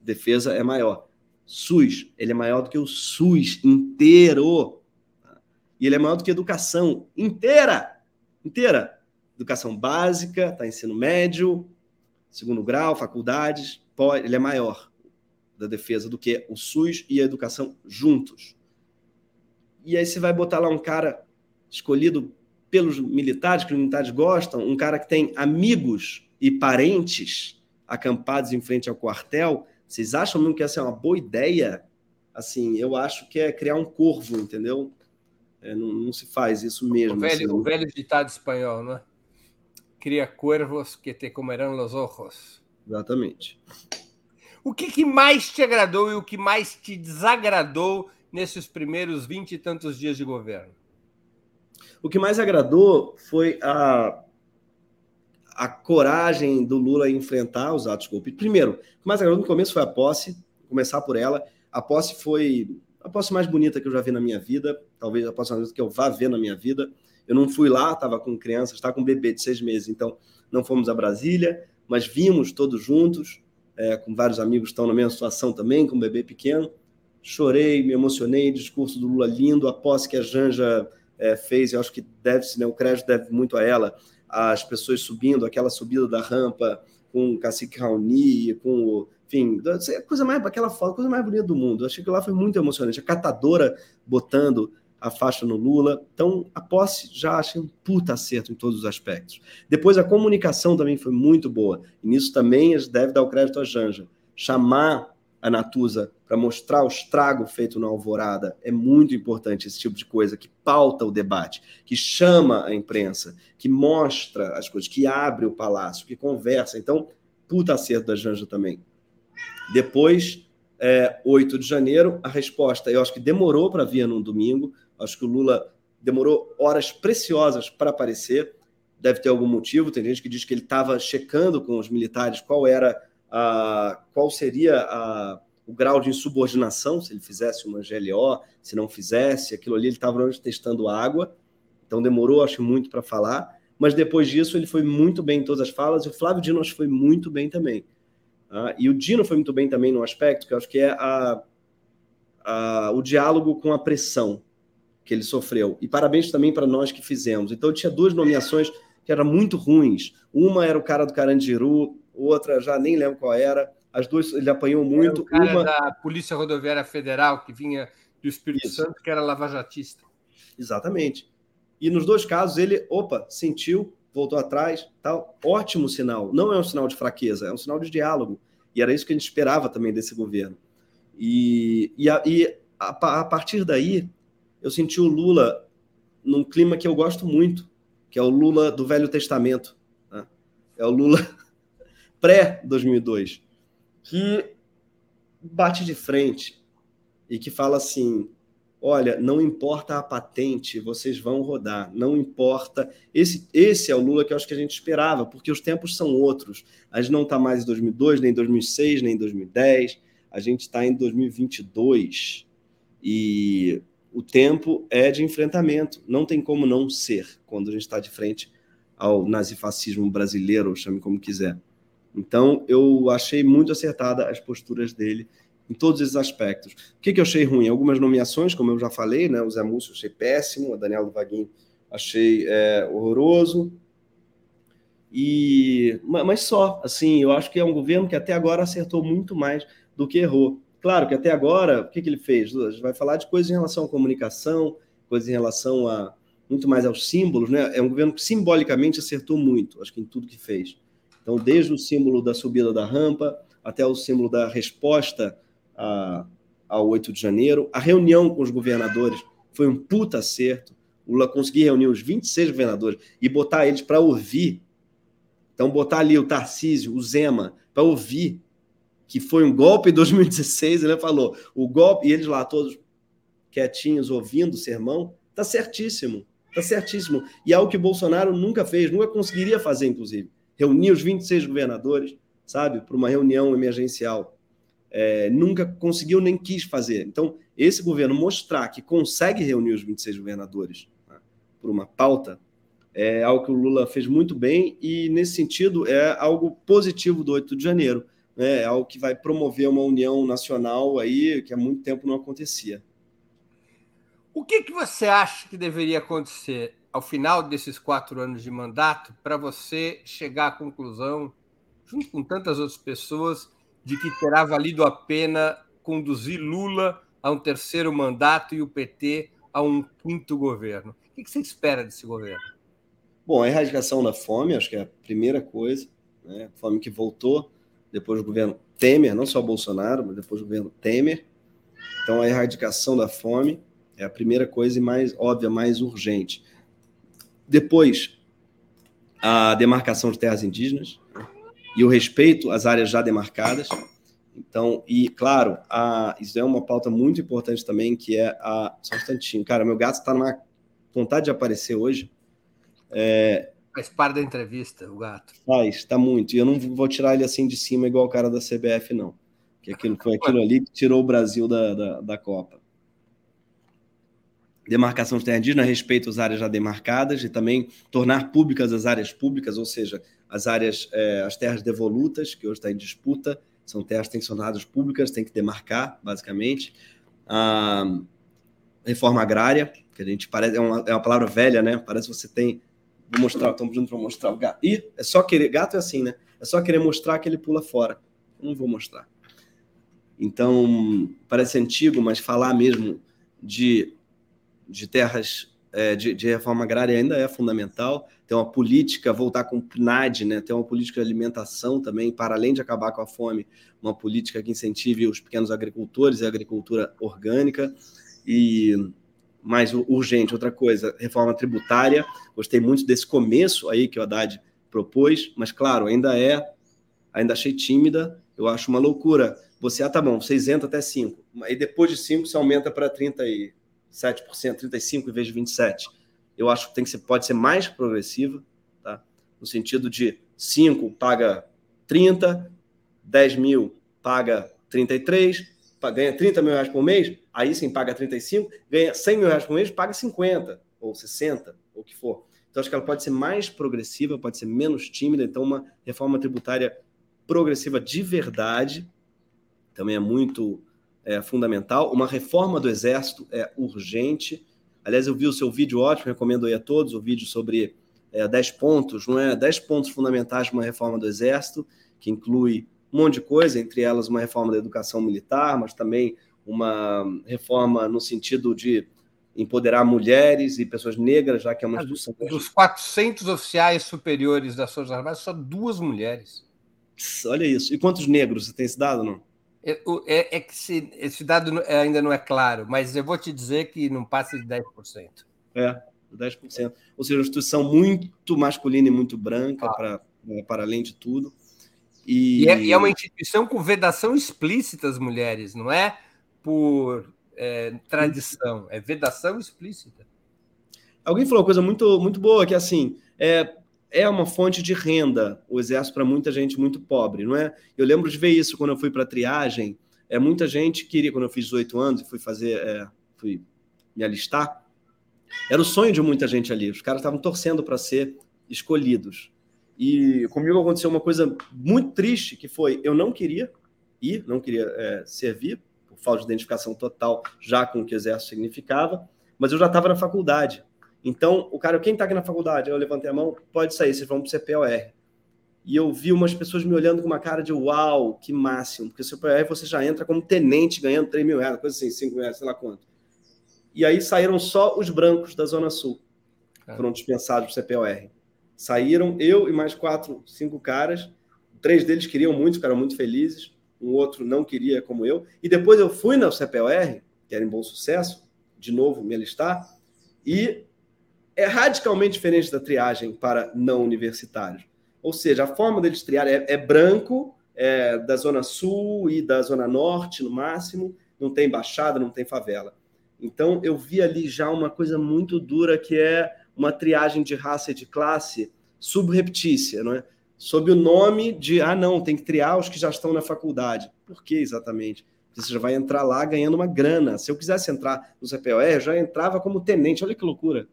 defesa é maior. SUS, ele é maior do que o SUS inteiro. E ele é maior do que educação inteira. Inteira. Educação básica, tá ensino médio, segundo grau, faculdades, ele é maior da defesa do que o SUS e a educação juntos. E aí você vai botar lá um cara escolhido pelos militares, que os militares gostam, um cara que tem amigos e parentes acampados em frente ao quartel. Vocês acham mesmo que essa é uma boa ideia? Assim, eu acho que é criar um corvo, entendeu? É, não, não, se faz isso mesmo. O velho, assim. o velho ditado espanhol, não é? Cria cuervos que te comerão los ojos. Exatamente. O que, que, mais te agradou e o que mais te desagradou nesses primeiros vinte e tantos dias de governo? O que mais agradou foi a, a coragem do Lula em enfrentar os atos golpistas. Primeiro, o que mais agradou no começo foi a posse, começar por ela. A posse foi a posse mais bonita que eu já vi na minha vida, talvez a posse mais bonita que eu vá ver na minha vida. Eu não fui lá, estava com crianças, estava com um bebê de seis meses, então não fomos a Brasília, mas vimos todos juntos é, com vários amigos que estão na mesma situação também, com um bebê pequeno. Chorei, me emocionei, discurso do Lula lindo, a posse que a Janja é, fez, eu acho que deve-se, né, o crédito deve muito a ela, as pessoas subindo, aquela subida da rampa com o cacique Raoni, com o. Enfim, coisa mais, aquela foto, coisa mais bonita do mundo. Eu achei que lá foi muito emocionante. A catadora botando a faixa no Lula. Então, a posse já achei um puta acerto em todos os aspectos. Depois, a comunicação também foi muito boa. E nisso também deve dar o crédito à Janja. Chamar a Natuza para mostrar o estrago feito na Alvorada é muito importante esse tipo de coisa que pauta o debate, que chama a imprensa, que mostra as coisas, que abre o palácio, que conversa. Então, puta acerto da Janja também. Depois, é, 8 de janeiro, a resposta, eu acho que demorou para vir num domingo, Acho que o Lula demorou horas preciosas para aparecer. Deve ter algum motivo. Tem gente que diz que ele estava checando com os militares qual era a, qual seria a, o grau de insubordinação, se ele fizesse uma GLO, se não fizesse, aquilo ali ele estava testando água. Então demorou, acho, muito para falar. Mas depois disso ele foi muito bem em todas as falas. E o Flávio Dino acho, foi muito bem também. Ah, e o Dino foi muito bem também no aspecto que eu acho que é a, a, o diálogo com a pressão que ele sofreu. E parabéns também para nós que fizemos. Então, tinha duas nomeações que eram muito ruins. Uma era o cara do Carandiru, outra já nem lembro qual era. As duas ele apanhou muito. o cara Uma... da Polícia Rodoviária Federal, que vinha do Espírito Isso. Santo, que era lavajatista. Exatamente. E nos dois casos ele, opa, sentiu, voltou atrás, tal. Ótimo sinal. Não é um sinal de fraqueza, é um sinal de diálogo. E era isso que a gente esperava também desse governo. E, e, a, e a, a partir daí, eu senti o Lula num clima que eu gosto muito, que é o Lula do Velho Testamento. Né? É o Lula pré-2002, que bate de frente e que fala assim: olha, não importa a patente, vocês vão rodar, não importa. Esse, esse é o Lula que eu acho que a gente esperava, porque os tempos são outros. A gente não está mais em 2002, nem em 2006, nem em 2010, a gente está em 2022. E o tempo é de enfrentamento. Não tem como não ser quando a gente está de frente ao nazifascismo brasileiro, chame como quiser. Então, eu achei muito acertada as posturas dele em todos esses aspectos. O que, que eu achei ruim? Algumas nomeações, como eu já falei, né? O Zé Múcio achei péssimo, a Daniela do Vaguinho achei é, horroroso. E, mas só, assim, eu acho que é um governo que até agora acertou muito mais do que errou. Claro que até agora, o que, que ele fez? A gente vai falar de coisas em relação à comunicação, coisas em relação a muito mais aos símbolos, né? É um governo que simbolicamente acertou muito, acho que em tudo que fez. Então, desde o símbolo da subida da rampa até o símbolo da resposta a, ao 8 de janeiro, a reunião com os governadores foi um puta acerto. o Lula conseguir reunir os 26 governadores e botar eles para ouvir, então botar ali o Tarcísio, o Zema, para ouvir que foi um golpe em 2016, ele falou, o golpe, e eles lá todos quietinhos, ouvindo o sermão, tá certíssimo, tá certíssimo. E é algo que Bolsonaro nunca fez, nunca conseguiria fazer, inclusive. Reunir os 26 governadores, sabe, para uma reunião emergencial. É, nunca conseguiu nem quis fazer. Então, esse governo mostrar que consegue reunir os 26 governadores né, por uma pauta é algo que o Lula fez muito bem e, nesse sentido, é algo positivo do 8 de janeiro né, é algo que vai promover uma união nacional aí que há muito tempo não acontecia. O que, que você acha que deveria acontecer ao final desses quatro anos de mandato para você chegar à conclusão, junto com tantas outras pessoas, de que terá valido a pena conduzir Lula a um terceiro mandato e o PT a um quinto governo? O que você espera desse governo? Bom, a erradicação da fome, acho que é a primeira coisa, né? fome que voltou depois do governo Temer, não só Bolsonaro, mas depois do governo Temer. Então, a erradicação da fome é a primeira coisa e mais óbvia, mais urgente. Depois, a demarcação de terras indígenas e o respeito às áreas já demarcadas. Então, e claro, a, isso é uma pauta muito importante também, que é a. Só um instantinho. Cara, meu gato está numa vontade de aparecer hoje. É, Faz parte da entrevista, o gato. Faz, está muito. E eu não vou tirar ele assim de cima igual o cara da CBF, não. Que aquilo, foi aquilo ali que tirou o Brasil da, da, da Copa. Demarcação de terra indígena, respeito às áreas já demarcadas e também tornar públicas as áreas públicas, ou seja, as áreas, é, as terras devolutas, que hoje está em disputa, são terras tensionadas públicas, tem que demarcar, basicamente. A reforma agrária, que a gente parece, é uma, é uma palavra velha, né? Parece que você tem Vou mostrar, estamos pedindo para mostrar o gato. Ih, é só querer. Gato é assim, né? É só querer mostrar que ele pula fora. Não vou mostrar. Então, parece antigo, mas falar mesmo de, de terras, é, de, de, reforma agrária ainda é fundamental. Tem uma política, voltar com o PNAD, né? tem uma política de alimentação também, para além de acabar com a fome, uma política que incentive os pequenos agricultores e a agricultura orgânica. E mais urgente. Outra coisa, reforma tributária. Gostei muito desse começo aí que o Haddad propôs, mas claro, ainda é, ainda achei tímida. Eu acho uma loucura. Você, ah, tá bom, você isenta até 5. Aí depois de 5 você aumenta para 37%, 35% em vez de 27%. Eu acho que tem que ser, pode ser mais progressiva, tá? No sentido de 5 paga 30, 10 mil paga 33, ganha 30 mil reais por mês, aí sim paga 35, ganha 100 mil reais por mês, paga 50 ou 60, ou o que for. Então, acho que ela pode ser mais progressiva, pode ser menos tímida. Então, uma reforma tributária progressiva de verdade também é muito é, fundamental. Uma reforma do Exército é urgente. Aliás, eu vi o seu vídeo ótimo, recomendo aí a todos o vídeo sobre é, 10 pontos, não é? 10 pontos fundamentais de uma reforma do Exército, que inclui um monte de coisa, entre elas uma reforma da educação militar, mas também uma reforma no sentido de empoderar mulheres e pessoas negras, já que é uma instituição. Dos 400 oficiais superiores das Forças Armadas, só duas mulheres. Olha isso. E quantos negros? Você tem esse dado, não? É, é, é que se, esse dado ainda não é claro, mas eu vou te dizer que não passa de 10%. É, 10%. Ou seja, uma instituição muito masculina e muito branca, para, né, para além de tudo. E... E, é, e... é, uma instituição com vedação explícita às mulheres, não é por é, tradição, é vedação explícita. Alguém falou uma coisa muito, muito boa, que assim, é, é uma fonte de renda o exército para muita gente muito pobre, não é? Eu lembro de ver isso quando eu fui para a triagem, é, muita gente queria, quando eu fiz 18 anos e fui fazer, é, fui me alistar, era o sonho de muita gente ali, os caras estavam torcendo para ser escolhidos. E comigo aconteceu uma coisa muito triste, que foi, eu não queria ir, não queria é, servir, por falta de identificação total já com o que o exército significava, mas eu já estava na faculdade. Então, o cara, quem está aqui na faculdade? Eu levantei a mão, pode sair, vocês vão para o CPOR. E eu vi umas pessoas me olhando com uma cara de uau, que máximo, porque o CPOR você já entra como tenente ganhando 3 mil reais, coisa assim, 5 mil reais, sei lá quanto. E aí saíram só os brancos da Zona Sul, foram dispensados do CPOR. Saíram eu e mais quatro, cinco caras. Três deles queriam muito, ficaram muito felizes. Um outro não queria, como eu. E depois eu fui na CPOR, que era em bom sucesso, de novo me alistar, e é radicalmente diferente da triagem para não universitários. Ou seja, a forma deles triar é, é branco, é, da Zona Sul e da Zona Norte, no máximo, não tem baixada, não tem favela. Então, eu vi ali já uma coisa muito dura que é uma triagem de raça e de classe subreptícia, não é? sob o nome de, ah, não, tem que triar os que já estão na faculdade. Por que exatamente? Você já vai entrar lá ganhando uma grana. Se eu quisesse entrar no CPOR, eu já entrava como tenente. Olha que loucura.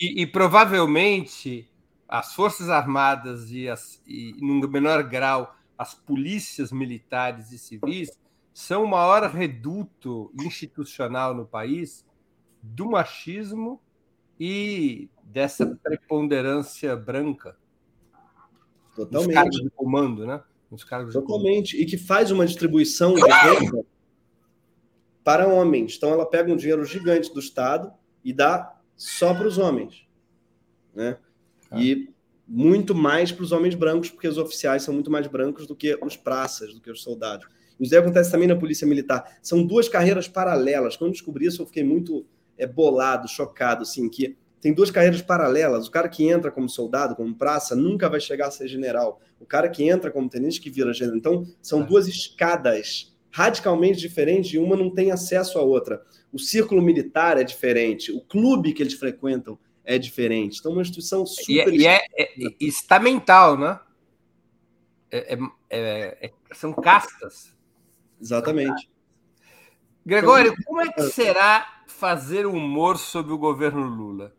E, e, provavelmente as Forças Armadas e, as, e, num menor grau, as polícias militares e civis são o maior reduto institucional no país do machismo e dessa preponderância branca. Totalmente. Nos cargos de comando, né? Nos cargos Totalmente. E que faz uma distribuição de renda para homens. Então ela pega um dinheiro gigante do Estado e dá só para os homens. Né? Ah. E muito mais para os homens brancos, porque os oficiais são muito mais brancos do que os praças, do que os soldados. Isso acontece também na Polícia Militar. São duas carreiras paralelas. Quando descobri isso, eu fiquei muito é, bolado, chocado, assim, que tem duas carreiras paralelas. O cara que entra como soldado, como praça, nunca vai chegar a ser general. O cara que entra como tenente que vira general. Então, são é. duas escadas radicalmente diferentes e uma não tem acesso à outra. O círculo militar é diferente, o clube que eles frequentam é diferente. Então, uma instituição super. E, é, e é, é, estamental, né? É, é, é, são castas. Exatamente. Gregório, como é que será fazer humor sobre o governo Lula?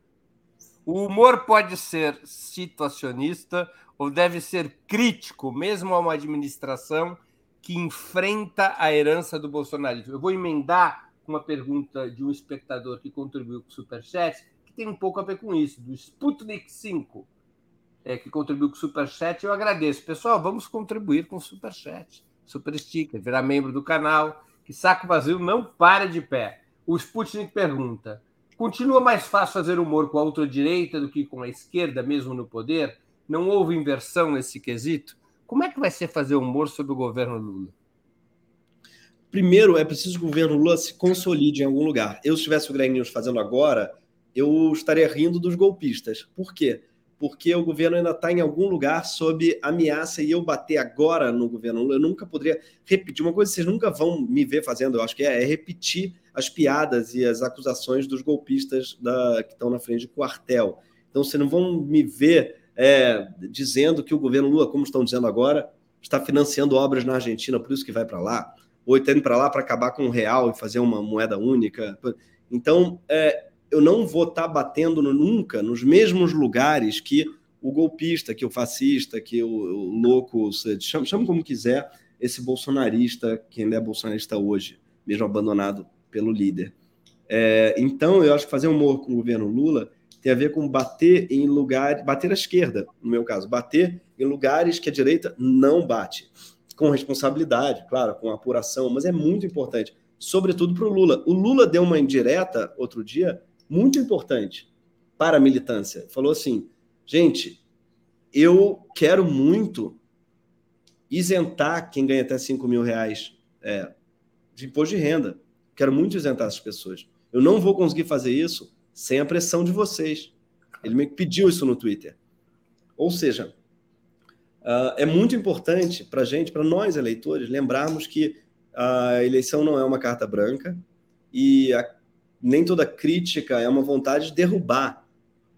O humor pode ser situacionista ou deve ser crítico, mesmo a uma administração que enfrenta a herança do bolsonarismo. Eu vou emendar uma pergunta de um espectador que contribuiu com o Superchat, que tem um pouco a ver com isso, do Sputnik 5, é, que contribuiu com o Superchat. Eu agradeço. Pessoal, vamos contribuir com o Superchat, Super Sticker, virar membro do canal, que saco vazio não para de pé. O Sputnik pergunta: Continua mais fácil fazer humor com a ultradireita do que com a esquerda, mesmo no poder? Não houve inversão nesse quesito? Como é que vai ser fazer humor sobre o governo Lula? Primeiro, é preciso que o governo Lula se consolide em algum lugar. Eu, se estivesse o Greg News fazendo agora, eu estaria rindo dos golpistas. Por quê? Porque o governo ainda está em algum lugar sob ameaça e eu bater agora no governo Lula, eu nunca poderia repetir. Uma coisa que vocês nunca vão me ver fazendo, eu acho que é, é repetir as piadas e as acusações dos golpistas da, que estão na frente do quartel. Então, vocês não vão me ver é, dizendo que o governo Lula, como estão dizendo agora, está financiando obras na Argentina, por isso que vai para lá, ou está indo para lá para acabar com o real e fazer uma moeda única. Então, é, eu não vou estar tá batendo nunca nos mesmos lugares que o golpista, que o fascista, que o, o louco, chama, chama como quiser, esse bolsonarista, que ainda é bolsonarista hoje, mesmo abandonado pelo líder. É, então, eu acho que fazer humor com o governo Lula tem a ver com bater em lugares, bater à esquerda, no meu caso, bater em lugares que a direita não bate, com responsabilidade, claro, com apuração, mas é muito importante, sobretudo para o Lula. O Lula deu uma indireta outro dia muito importante para a militância. Falou assim, gente, eu quero muito isentar quem ganha até 5 mil reais é, de imposto de renda. Quero muito isentar essas pessoas. Eu não vou conseguir fazer isso sem a pressão de vocês. Ele me pediu isso no Twitter. Ou seja, uh, é muito importante para gente, para nós eleitores, lembrarmos que a eleição não é uma carta branca e a, nem toda crítica é uma vontade de derrubar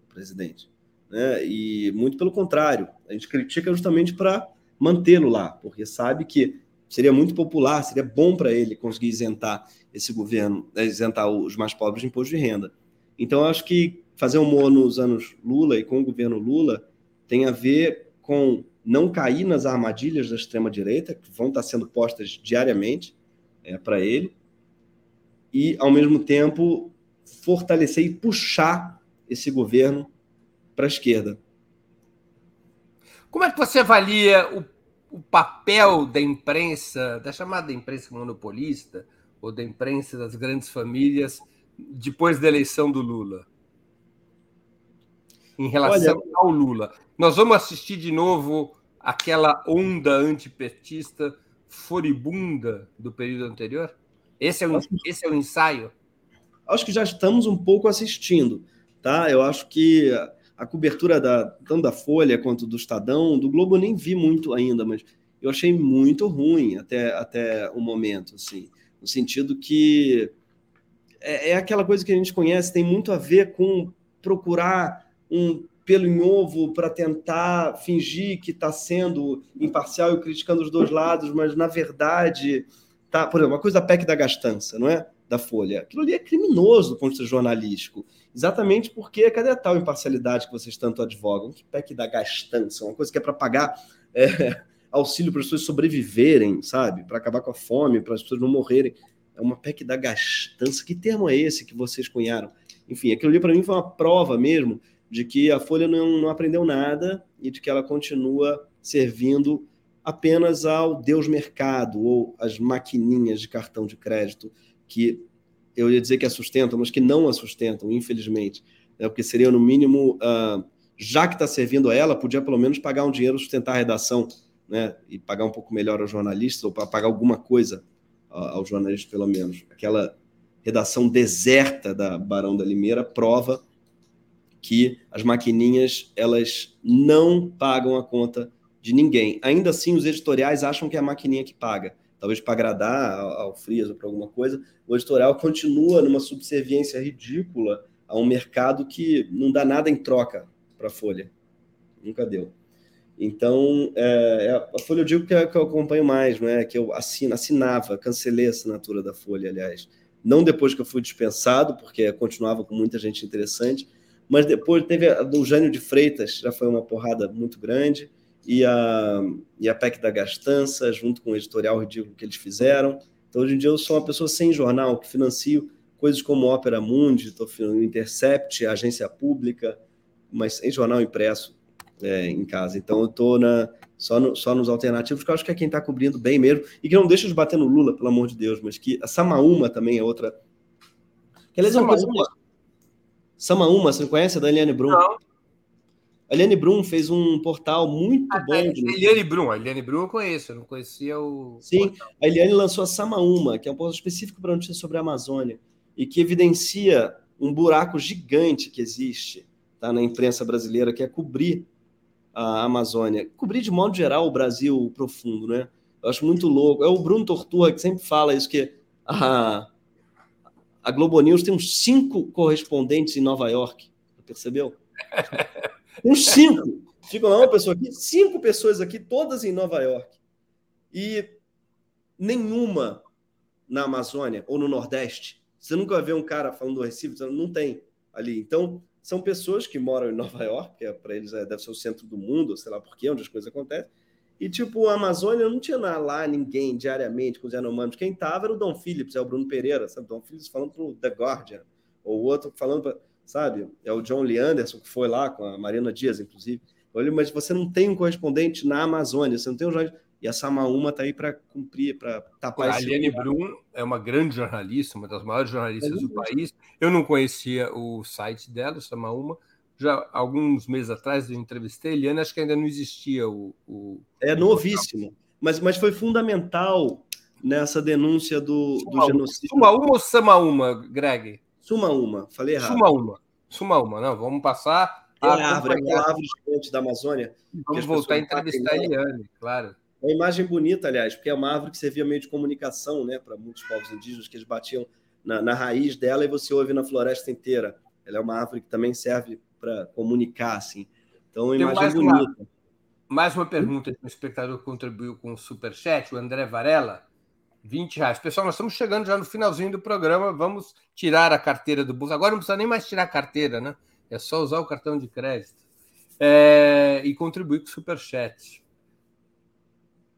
o presidente. Né? E muito pelo contrário, a gente critica justamente para mantê-lo lá, porque sabe que seria muito popular, seria bom para ele conseguir isentar esse governo, isentar os mais pobres de imposto de renda. Então, acho que fazer humor nos anos Lula e com o governo Lula tem a ver com não cair nas armadilhas da extrema-direita, que vão estar sendo postas diariamente é, para ele, e, ao mesmo tempo, fortalecer e puxar esse governo para a esquerda. Como é que você avalia o o papel da imprensa, da chamada imprensa monopolista, ou da imprensa das grandes famílias, depois da eleição do Lula? Em relação Olha, ao Lula. Nós vamos assistir de novo aquela onda antipetista furibunda do período anterior? Esse é o, esse é o ensaio? Acho que já estamos um pouco assistindo. tá? Eu acho que a cobertura da, tanto da Folha quanto do Estadão, do Globo nem vi muito ainda, mas eu achei muito ruim até, até o momento, assim, no sentido que é, é aquela coisa que a gente conhece, tem muito a ver com procurar um pelo em ovo para tentar fingir que está sendo imparcial e criticando os dois lados, mas na verdade, tá, por exemplo, uma coisa da PEC da gastança, não é? Da Folha. Aquilo ali é criminoso do ponto de vista jornalístico, exatamente porque cadê a tal imparcialidade que vocês tanto advogam? Que PEC da gastança, uma coisa que é para pagar é, *laughs* auxílio para as pessoas sobreviverem, sabe? Para acabar com a fome, para as pessoas não morrerem. É uma PEC da gastança. Que termo é esse que vocês cunharam? Enfim, aquilo ali para mim foi uma prova mesmo de que a Folha não, não aprendeu nada e de que ela continua servindo apenas ao Deus mercado ou às maquininhas de cartão de crédito que eu ia dizer que a sustentam, mas que não a sustentam, infelizmente, né? porque seria no mínimo, uh, já que está servindo a ela, podia pelo menos pagar um dinheiro sustentar a redação, né? E pagar um pouco melhor aos jornalistas ou para pagar alguma coisa aos jornalistas pelo menos. Aquela redação deserta da Barão da Limeira prova que as maquininhas elas não pagam a conta de ninguém. Ainda assim, os editoriais acham que é a maquininha que paga. Talvez para agradar ao Frias ou para alguma coisa, o editorial continua numa subserviência ridícula a um mercado que não dá nada em troca para a Folha. Nunca deu. Então, é, é a Folha eu digo que, é, que eu acompanho mais, não é? que eu assino, assinava, cancelei a assinatura da Folha, aliás. Não depois que eu fui dispensado, porque continuava com muita gente interessante, mas depois teve a do Jânio de Freitas, já foi uma porrada muito grande, e a, e a PEC da Gastança, junto com o editorial ridículo que eles fizeram. Então, hoje em dia, eu sou uma pessoa sem jornal, que financio coisas como Opera Mundi, estou Intercept, agência pública, mas sem jornal impresso é, em casa. Então, eu estou só, no, só nos alternativos, que eu acho que é quem está cobrindo bem mesmo, e que não deixa de bater no Lula, pelo amor de Deus, mas que a Samaúma também é outra. Que, aliás, é uma coisa Samaúma, você conhece a da Eliane Brum? Não. A Eliane Brum fez um portal muito ah, bom. A Eliane Brum, a Eliane Brum eu conheço, eu não conhecia o. Sim, portal. a Eliane lançou a Samaúma, que é um portal específico para notícias sobre a Amazônia, e que evidencia um buraco gigante que existe tá, na imprensa brasileira, que é cobrir a Amazônia. Cobrir, de modo geral, o Brasil profundo, né? Eu acho muito louco. É o Bruno Torturra que sempre fala isso, que a, a Globo News tem uns cinco correspondentes em Nova York. Percebeu? *laughs* Uns cinco. Ficam lá uma pessoa aqui, cinco pessoas aqui, todas em Nova York. E nenhuma na Amazônia ou no Nordeste. Você nunca vai ver um cara falando do Recife, não tem ali. Então, são pessoas que moram em Nova York, que é, para eles é, deve ser o centro do mundo, sei lá por quê, onde as coisas acontecem. E, tipo, a Amazônia não tinha lá ninguém diariamente com os Yanomamis. Quem tava era o Dom Phillips, é o Bruno Pereira, sabe? Dom Phillips falando pro The Guardian, ou o outro falando, pra, sabe? É o John Lee Anderson, que foi lá com a Marina Dias, inclusive. Olha, mas você não tem um correspondente na Amazônia, você não tem um jornal. E a Samaúma está aí para cumprir, para tapar A Aliane Brum é uma grande jornalista, uma das maiores jornalistas é do país. Eu não conhecia o site dela, Samaúma já alguns meses atrás eu entrevistei a Eliane, acho que ainda não existia o. o é novíssimo, mas, mas foi fundamental nessa denúncia do, do genocídio. Suma uma ou Sama uma, Greg? Suma uma, falei errado. Suma uma, Suma uma, não, vamos passar. a árvore, aquela árvore gigante da Amazônia. Vamos voltar a entrevistar a Eliane, claro. É uma imagem bonita, aliás, porque é uma árvore que servia meio de comunicação né, para muitos povos indígenas, que eles batiam na, na raiz dela e você ouve na floresta inteira. Ela é uma árvore que também serve para comunicar, assim. Então, uma imagem mais bonita. Uma, mais uma pergunta que um espectador contribuiu com o Superchat, o André Varela, 20 reais. Pessoal, nós estamos chegando já no finalzinho do programa, vamos tirar a carteira do bolso. Agora não precisa nem mais tirar a carteira, né? É só usar o cartão de crédito. É, e contribuir com o Superchat.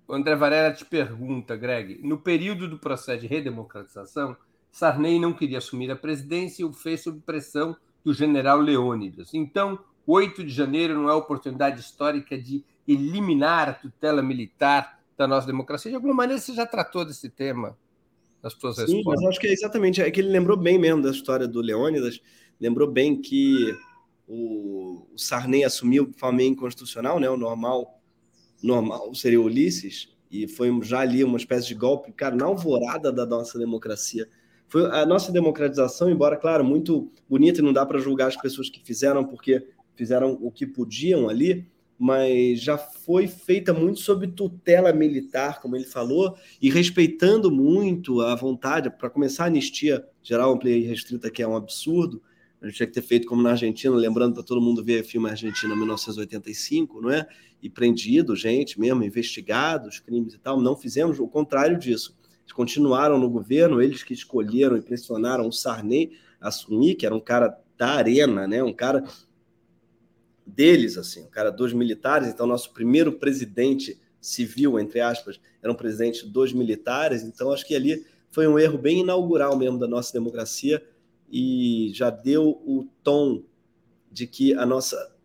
O André Varela te pergunta, Greg, no período do processo de redemocratização, Sarney não queria assumir a presidência e o fez sob pressão do general Leônidas. Então, 8 de janeiro não é oportunidade histórica de eliminar a tutela militar da nossa democracia? De alguma maneira, você já tratou desse tema nas suas Sim, respostas? mas acho que é exatamente, é que ele lembrou bem mesmo da história do Leônidas, lembrou bem que o, Sarney assumiu o família inconstitucional, né, o normal, normal seria Ulisses, e foi já ali uma espécie de golpe, cara, na alvorada da nossa democracia Foi a nossa democratização, embora, claro, muito bonita e não dá para julgar as pessoas que fizeram porque fizeram o que podiam ali, mas já foi feita muito sob tutela militar, como ele falou, e respeitando muito a vontade. Para começar, a anistia geral, ampla e restrita, que é um absurdo, a gente tinha que ter feito como na Argentina, lembrando para todo mundo ver filme Argentina 1985, não é? E prendido, gente mesmo, investigados, crimes e tal. Não fizemos o contrário disso. Eles continuaram no governo, eles que escolheram e pressionaram o Sarney a assumir, que era um cara da arena, né? Um cara deles, assim, um cara dos militares. Então, nosso primeiro presidente civil, entre aspas, era um presidente dos militares. Então, acho que ali foi um erro bem inaugural mesmo da nossa democracia e já deu o tom de que a nossa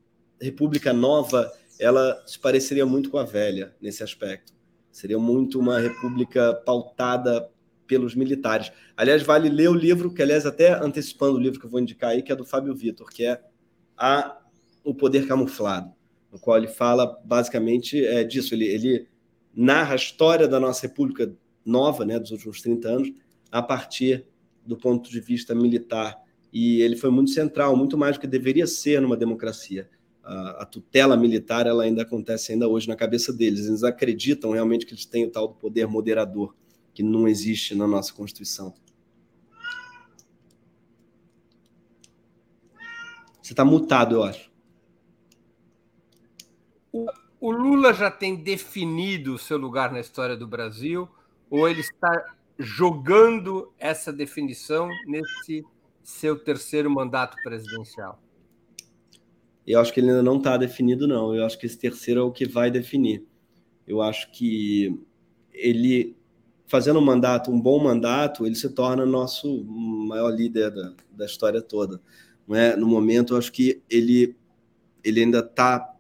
república nova ela se pareceria muito com a velha nesse aspecto. Seria muito uma república pautada pelos militares. Aliás, vale ler o livro, que aliás até antecipando o livro que eu vou indicar aí, que é do Fábio Vitor, que é a o poder camuflado, no qual ele fala basicamente é, disso. Ele, ele narra a história da nossa república nova, né, dos últimos 30 anos, a partir do ponto de vista militar. E ele foi muito central, muito mais do que deveria ser numa democracia. A, a, tutela militar ela ainda acontece ainda hoje na cabeça deles. Eles acreditam realmente que eles têm o tal do poder moderador, que não existe na nossa Constituição. Você está mutado, eu acho. O, o Lula já tem definido o seu lugar na história do Brasil ou ele está jogando essa definição nesse seu terceiro mandato presidencial? Eu acho que ele ainda não está definido, não. Eu acho que esse terceiro é o que vai definir. Eu acho que ele, fazendo um mandato, um bom mandato, ele se torna nosso maior líder da, da história toda. Não é? No momento, eu acho que ele, ele ainda está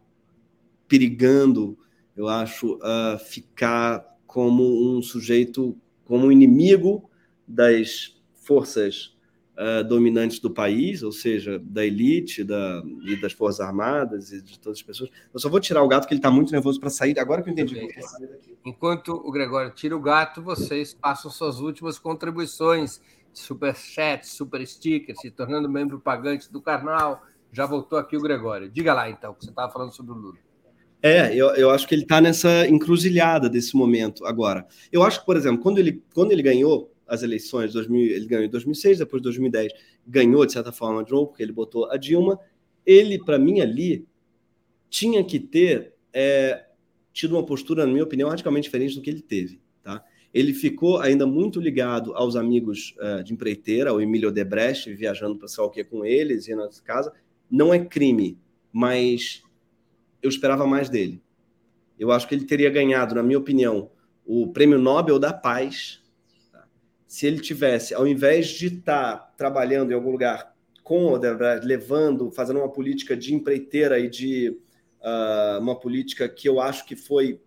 perigando, eu acho, uh, ficar como um sujeito, como inimigo das forças uh, dominantes do país, ou seja, da elite da, e das forças armadas e de todas as pessoas. Eu só vou tirar o gato, que ele está muito nervoso para sair. Agora que eu entendi. Enquanto o Gregório tira o gato, vocês passam suas últimas contribuições, super chat, super sticker, se tornando membro pagante do canal. Já voltou aqui o Gregório. Diga lá, então, que você estava falando sobre o Lula. É, eu, eu acho que ele está nessa encruzilhada desse momento agora. Eu acho que, por exemplo, quando ele, quando ele ganhou as eleições, 2000, ele ganhou em 2006, depois de 2010, ganhou de certa forma de novo, porque ele botou a Dilma. Ele, para mim, ali, tinha que ter é, tido uma postura, na minha opinião, radicalmente diferente do que ele teve. Tá? Ele ficou ainda muito ligado aos amigos uh, de empreiteira, o Emílio Debrecht, viajando para sei o que com eles, e na casa. Não é crime, mas eu esperava mais dele. Eu acho que ele teria ganhado, na minha opinião, o Prêmio Nobel da Paz tá? se ele tivesse, ao invés de estar tá trabalhando em algum lugar com o Odebrecht, levando, fazendo uma política de empreiteira e de uh, uma política que eu acho que foi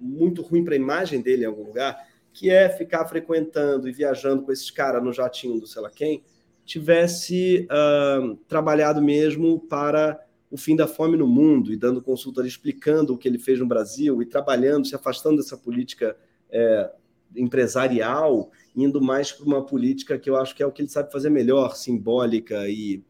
muito ruim para a imagem dele em algum lugar, que é ficar frequentando e viajando com esses caras no jatinho do sei lá quem, tivesse uh, trabalhado mesmo para o fim da fome no mundo e dando consulta, explicando o que ele fez no Brasil e trabalhando, se afastando dessa política é, empresarial, indo mais para uma política que eu acho que é o que ele sabe fazer melhor, simbólica e,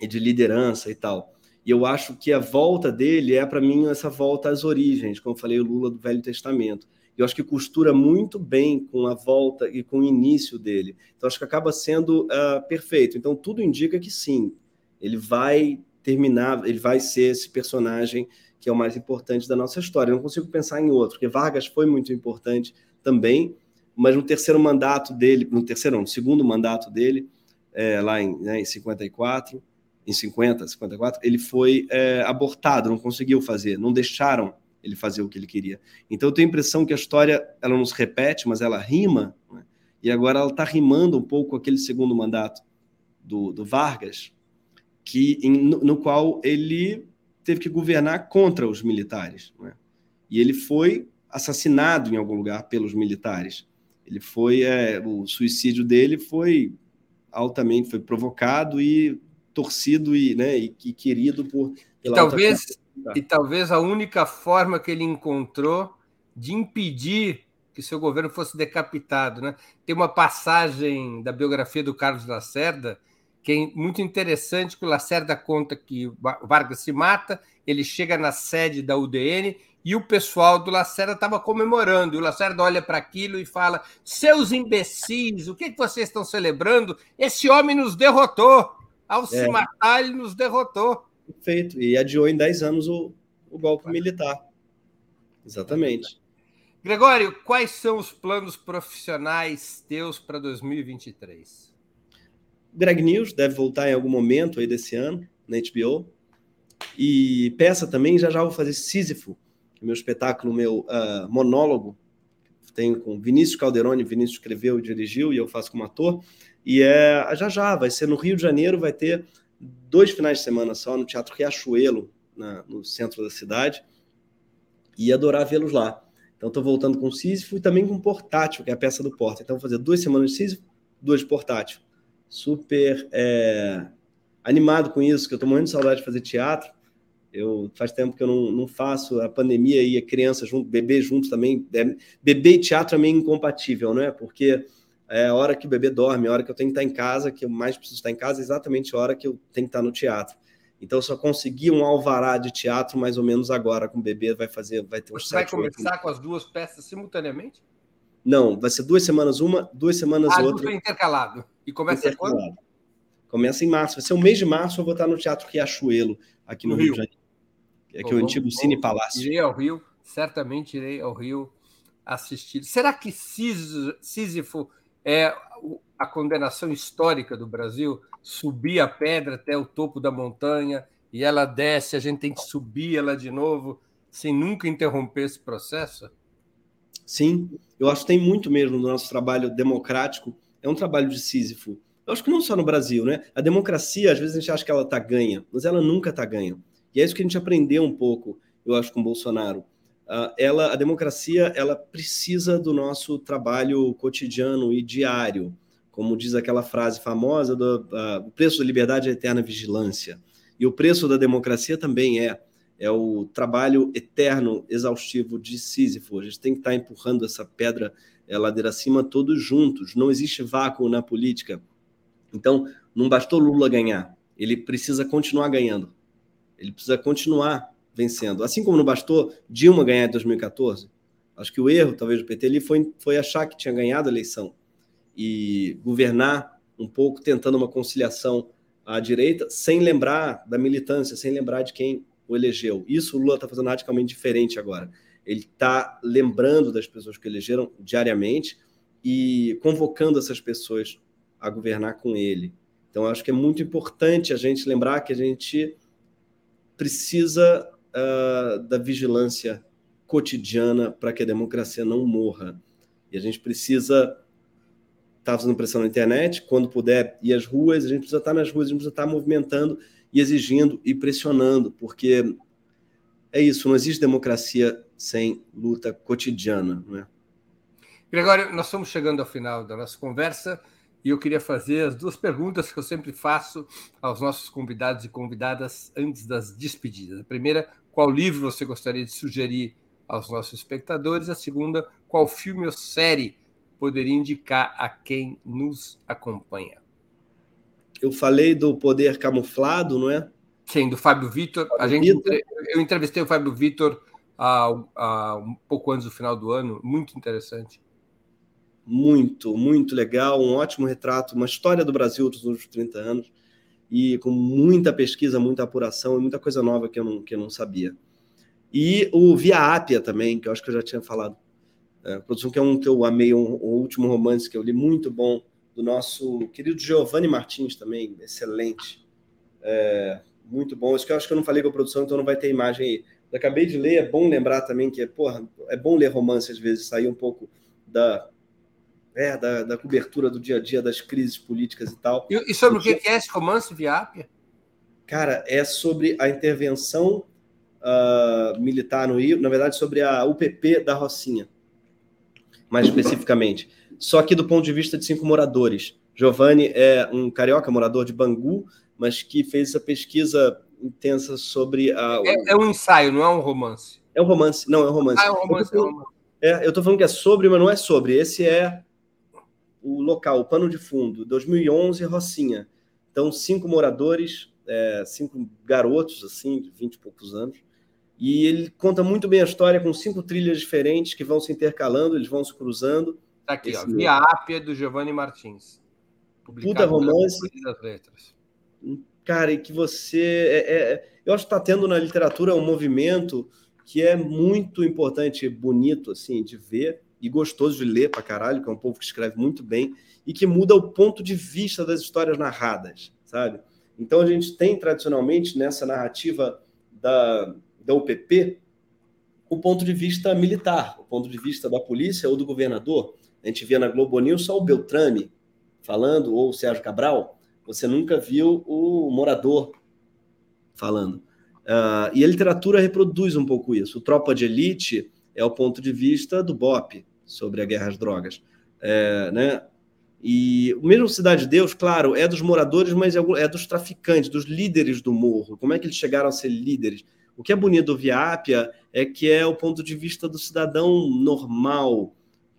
e de liderança e tal. E eu acho que a volta dele é, para mim, essa volta às origens, como eu falei, o Lula do Velho Testamento. Eu acho que costura muito bem com a volta e com o início dele. Então, acho que acaba sendo uh, perfeito. Então, tudo indica que sim, ele vai terminar, ele vai ser esse personagem que é o mais importante da nossa história. Eu não consigo pensar em outro, porque Vargas foi muito importante também, mas no terceiro mandato dele, no terceiro, não, no segundo mandato dele, é, lá em, né, em 54, em 50, 54, ele foi é, abortado, não conseguiu fazer, não deixaram ele fazer o que ele queria. Então eu tenho a impressão que a história ela não se repete, mas ela rima, né? e agora ela está rimando um pouco aquele segundo mandato do, do Vargas, que em, no, no, qual ele teve que governar contra os militares. Né? E ele foi assassinado em algum lugar pelos militares. Ele foi é, o suicídio dele foi altamente foi provocado e torcido e, né, e, e querido por e talvez e talvez a única forma que ele encontrou de impedir que seu governo fosse decapitado. Né? Tem uma passagem da biografia do Carlos Lacerda que é muito interessante, que o Lacerda conta que Vargas se mata, ele chega na sede da UDN e o pessoal do Lacerda estava comemorando. E o Lacerda olha para aquilo e fala: Seus imbecis, o que, que vocês estão celebrando? Esse homem nos derrotou. Ao é. se matar, ele nos derrotou. Perfeito. E adiou em 10 anos o, o golpe militar. Exatamente. Gregório, quais são os planos profissionais teus para 2023? Greg News deve voltar em algum momento aí desse ano, na HBO. E peça também, já já vou fazer Sísifo, é meu espetáculo, meu uh, monólogo. Tenho com Vinícius Calderoni, Vinícius escreveu e dirigiu, e eu faço como ator. E é já já, vai ser no Rio de Janeiro, vai ter dois finais de semana só no Teatro Riachuelo, na, no centro da cidade. E adorar vê-los lá. Então estou voltando com Sísifo e também com Portátil, que é a peça do Porta. Então vou fazer duas semanas de Sísifo, duas de Portátil. Super é, animado com isso, que eu estou morrendo de saudade de fazer teatro. Eu faz tempo que eu não, não faço a pandemia e a criança junto, bebê juntos também. É, bebê e teatro é meio incompatível, não é? Porque é a hora que o bebê dorme, a hora que eu tenho que estar em casa, que eu mais preciso estar em casa, é exatamente a hora que eu tenho que estar no teatro. Então, eu só consegui um alvará de teatro mais ou menos agora com o bebê, vai fazer, vai ter Você vai começar com as duas peças simultaneamente? Não, vai ser duas semanas uma, duas semanas ah, outra. Ah, intercalado. E começa quando? Começa em março. Vai ser o mês de março, eu vou estar no Teatro Riachuelo, aqui no, no Rio. Rio de Janeiro. É que é o antigo Cine Palácio. Irei ao Rio, certamente irei ao Rio assistir. Será que Sísifo é a condenação histórica do Brasil? Subir a pedra até o topo da montanha e ela desce, a gente tem que subir ela de novo, sem nunca interromper esse processo? Sim, eu acho que tem muito mesmo no nosso trabalho democrático. É um trabalho de Sísifo. Eu acho que não só no Brasil, né? A democracia, às vezes a gente acha que ela está ganha, mas ela nunca está ganha. E é isso que a gente aprendeu um pouco, eu acho, com Bolsonaro. Uh, ela, a democracia, ela precisa do nosso trabalho cotidiano e diário. Como diz aquela frase famosa, do, uh, o preço da liberdade é a eterna vigilância. E o preço da democracia também é é o trabalho eterno, exaustivo de Sísifo. A gente tem que estar empurrando essa pedra é, ladeira acima todos juntos. Não existe vácuo na política. Então, não bastou Lula ganhar. Ele precisa continuar ganhando. Ele precisa continuar vencendo. Assim como não bastou Dilma ganhar em 2014. Acho que o erro, talvez, do PT ali foi, foi achar que tinha ganhado a eleição e governar um pouco tentando uma conciliação à direita, sem lembrar da militância, sem lembrar de quem o elegeu. Isso o Lula está fazendo radicalmente diferente agora. Ele está lembrando das pessoas que elegeram diariamente e convocando essas pessoas a governar com ele. Então, acho que é muito importante a gente lembrar que a gente precisa uh, da vigilância cotidiana para que a democracia não morra. E a gente precisa estar tá fazendo pressão na internet, quando puder ir às ruas, a gente precisa estar tá nas ruas, a gente precisa estar tá movimentando e exigindo e pressionando, porque é isso, não existe democracia sem luta cotidiana, não é? Gregório, nós estamos chegando ao final da nossa conversa e eu queria fazer as duas perguntas que eu sempre faço aos nossos convidados e convidadas antes das despedidas. A primeira, qual livro você gostaria de sugerir aos nossos espectadores? A segunda, qual filme ou série poderia indicar a quem nos acompanha? Eu falei do poder camuflado, não é? Sim, do Fábio Vitor. A gente, eu entrevistei o Fábio Vitor há, há um pouco antes do final do ano, muito interessante. Muito, muito legal, um ótimo retrato, uma história do Brasil dos últimos 30 anos e com muita pesquisa, muita apuração e muita coisa nova que eu não, que eu não sabia. E o Via Ápia também, que eu acho que eu já tinha falado. É, produção que é um que eu amei, um, um último romance que eu li, muito bom, do nosso querido Giovanni Martins também, excelente. É, muito bom. Isso que eu acho que eu não falei com a produção, então não vai ter imagem aí. Eu acabei de ler, é bom lembrar também que, porra, é bom ler romance às vezes, sair um pouco da, é, da, da, cobertura do dia a dia, das crises políticas e tal. E, e sobre Porque, o que é esse romance, Viápia? Cara, é sobre a intervenção uh, militar no Rio, na verdade, sobre a UPP da Rocinha, mais especificamente só que do ponto de vista de cinco moradores. Giovanni é um carioca, morador de Bangu, mas que fez essa pesquisa intensa sobre a. É, é um ensaio, não é um romance. É um romance, não, é um romance. Ah, é um romance, é, um romance. É, eu estou falando que é sobre, mas não é sobre. Esse é o local, o pano de fundo. 2011, Rocinha. Então, cinco moradores, é, cinco garotos, assim, de 20 e poucos anos. E ele conta muito bem a história com cinco trilhas diferentes que vão se intercalando, eles vão se cruzando. Tá aqui, ó, Via Ápia, do Giovanni Martins. Puta romance. Das letras. Cara, e que você. É, é, eu acho que está tendo na literatura um movimento que é muito importante, bonito, assim, de ver e gostoso de ler pra caralho, que é um povo que escreve muito bem e que muda o ponto de vista das histórias narradas, sabe? Então a gente tem tradicionalmente nessa narrativa da, da UPP o ponto de vista militar, o ponto de vista da polícia ou do governador. A gente via na Globo News só o Beltrame falando, ou o Sérgio Cabral. Você nunca viu o morador falando. Uh, e a literatura reproduz um pouco isso. O Tropa de Elite é o ponto de vista do BOP sobre a guerra às drogas. É, né? E o mesmo Cidade de Deus, claro, é dos moradores, mas é, é dos traficantes, dos líderes do morro. Como é que eles chegaram a ser líderes? O que é bonito do Viápia é que é o ponto de vista do cidadão normal,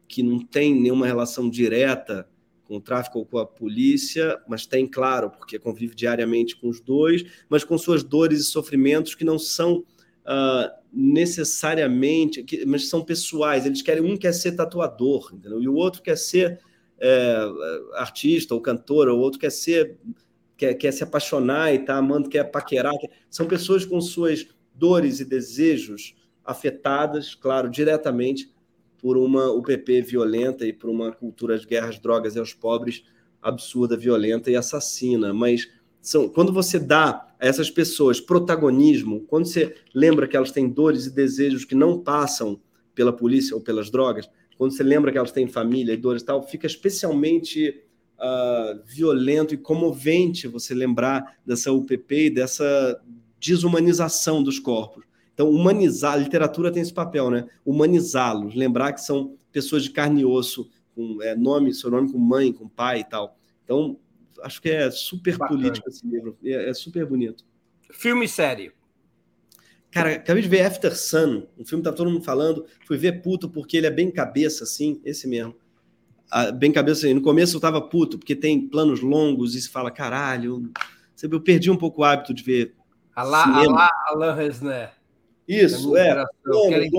que não tem nenhuma relação direta com o tráfico ou com a polícia, mas tem, claro, porque convive diariamente com os dois, mas com suas dores e sofrimentos que não são uh, necessariamente, que, mas são pessoais. Eles querem, um quer ser tatuador, entendeu? e o outro quer ser é, artista ou cantor, ou outro quer ser quer, quer se apaixonar e tá amando, quer paquerar. Quer... São pessoas com suas dores e desejos afetadas, claro, diretamente por uma UPP violenta e por uma cultura de guerras, drogas e aos pobres absurda, violenta e assassina. Mas são, quando você dá a essas pessoas protagonismo, quando você lembra que elas têm dores e desejos que não passam pela polícia ou pelas drogas, quando você lembra que elas têm família e dores e tal, fica especialmente uh, violento e comovente você lembrar dessa UPP e dessa desumanização dos corpos. Então, humanizar, a literatura tem esse papel, né? Humanizá-los, lembrar que são pessoas de carne e osso, com é, nome, seu nome com mãe, com pai e tal. Então, acho que é super Bacana. político esse livro, é, é, super bonito. Filme e série. Cara, acabei de ver After Sun, um filme que tá todo mundo falando, fui ver puto porque ele é bem cabeça, assim, esse mesmo. Ah, bem cabeça, assim. no começo eu tava puto, porque tem planos longos e se fala, caralho, eu perdi um pouco o hábito de ver Alá, Alá, Alain Resner. Isso, é. Querem,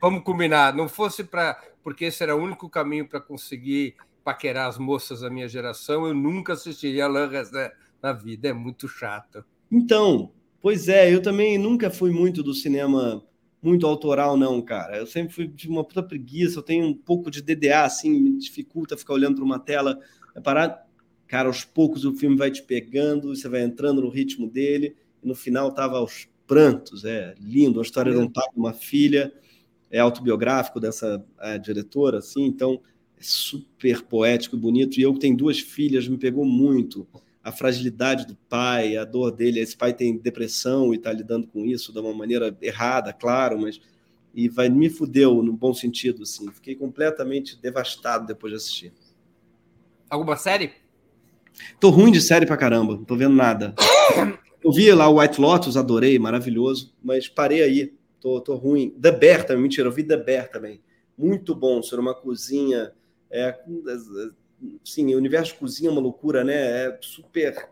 vamos combinar, não fosse para. Porque esse era o único caminho para conseguir paquerar as moças da minha geração, eu nunca assistiria Alain Resner na vida, é muito chato. Então, pois é, eu também nunca fui muito do cinema muito autoral, não, cara. Eu sempre fui de uma puta preguiça, eu tenho um pouco de DDA, assim, me dificulta ficar olhando para uma tela. É parar. Cara, aos poucos o filme vai te pegando, você vai entrando no ritmo dele e no final estava aos prantos, é lindo, a história de um pai uma filha, é autobiográfico dessa diretora, assim, então é super poético e bonito, e eu que tenho duas filhas, me pegou muito a fragilidade do pai, a dor dele, esse pai tem depressão e está lidando com isso de uma maneira errada, claro, mas e vai me fudeu no bom sentido, assim, fiquei completamente devastado depois de assistir. Alguma série? Tô ruim de série pra caramba, não tô vendo nada. *coughs* Eu vi lá o White Lotus, adorei, maravilhoso, mas parei aí, tô, tô ruim. The Bear também, mentira, eu vi The Bear também. Muito bom, sobre uma cozinha. É, sim, o universo de cozinha é uma loucura, né? É super.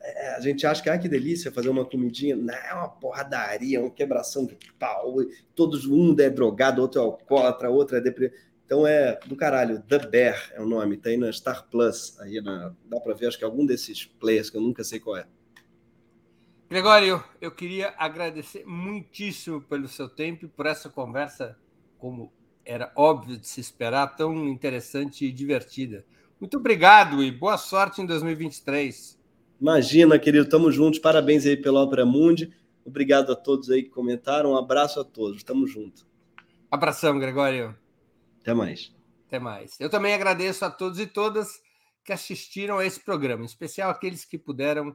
É, a gente acha que, ah, que delícia fazer uma comidinha. Não, é uma porradaria, uma quebração de pau. Todos, um é drogado, outro é alcoólatra, outro é depressivo. Então é do caralho. The Bear é o nome, tá na Star Plus. Aí na, dá para ver, acho que algum desses players que eu nunca sei qual é. Gregório, eu queria agradecer muitíssimo pelo seu tempo e por essa conversa, como era óbvio de se esperar, tão interessante e divertida. Muito obrigado e boa sorte em 2023. Imagina, querido, estamos juntos. Parabéns aí pela Ópera Mundi. Obrigado a todos aí que comentaram. Um abraço a todos. Estamos juntos. Abração, Gregório. Até mais. Até mais. Eu também agradeço a todos e todas que assistiram a esse programa, em especial aqueles que puderam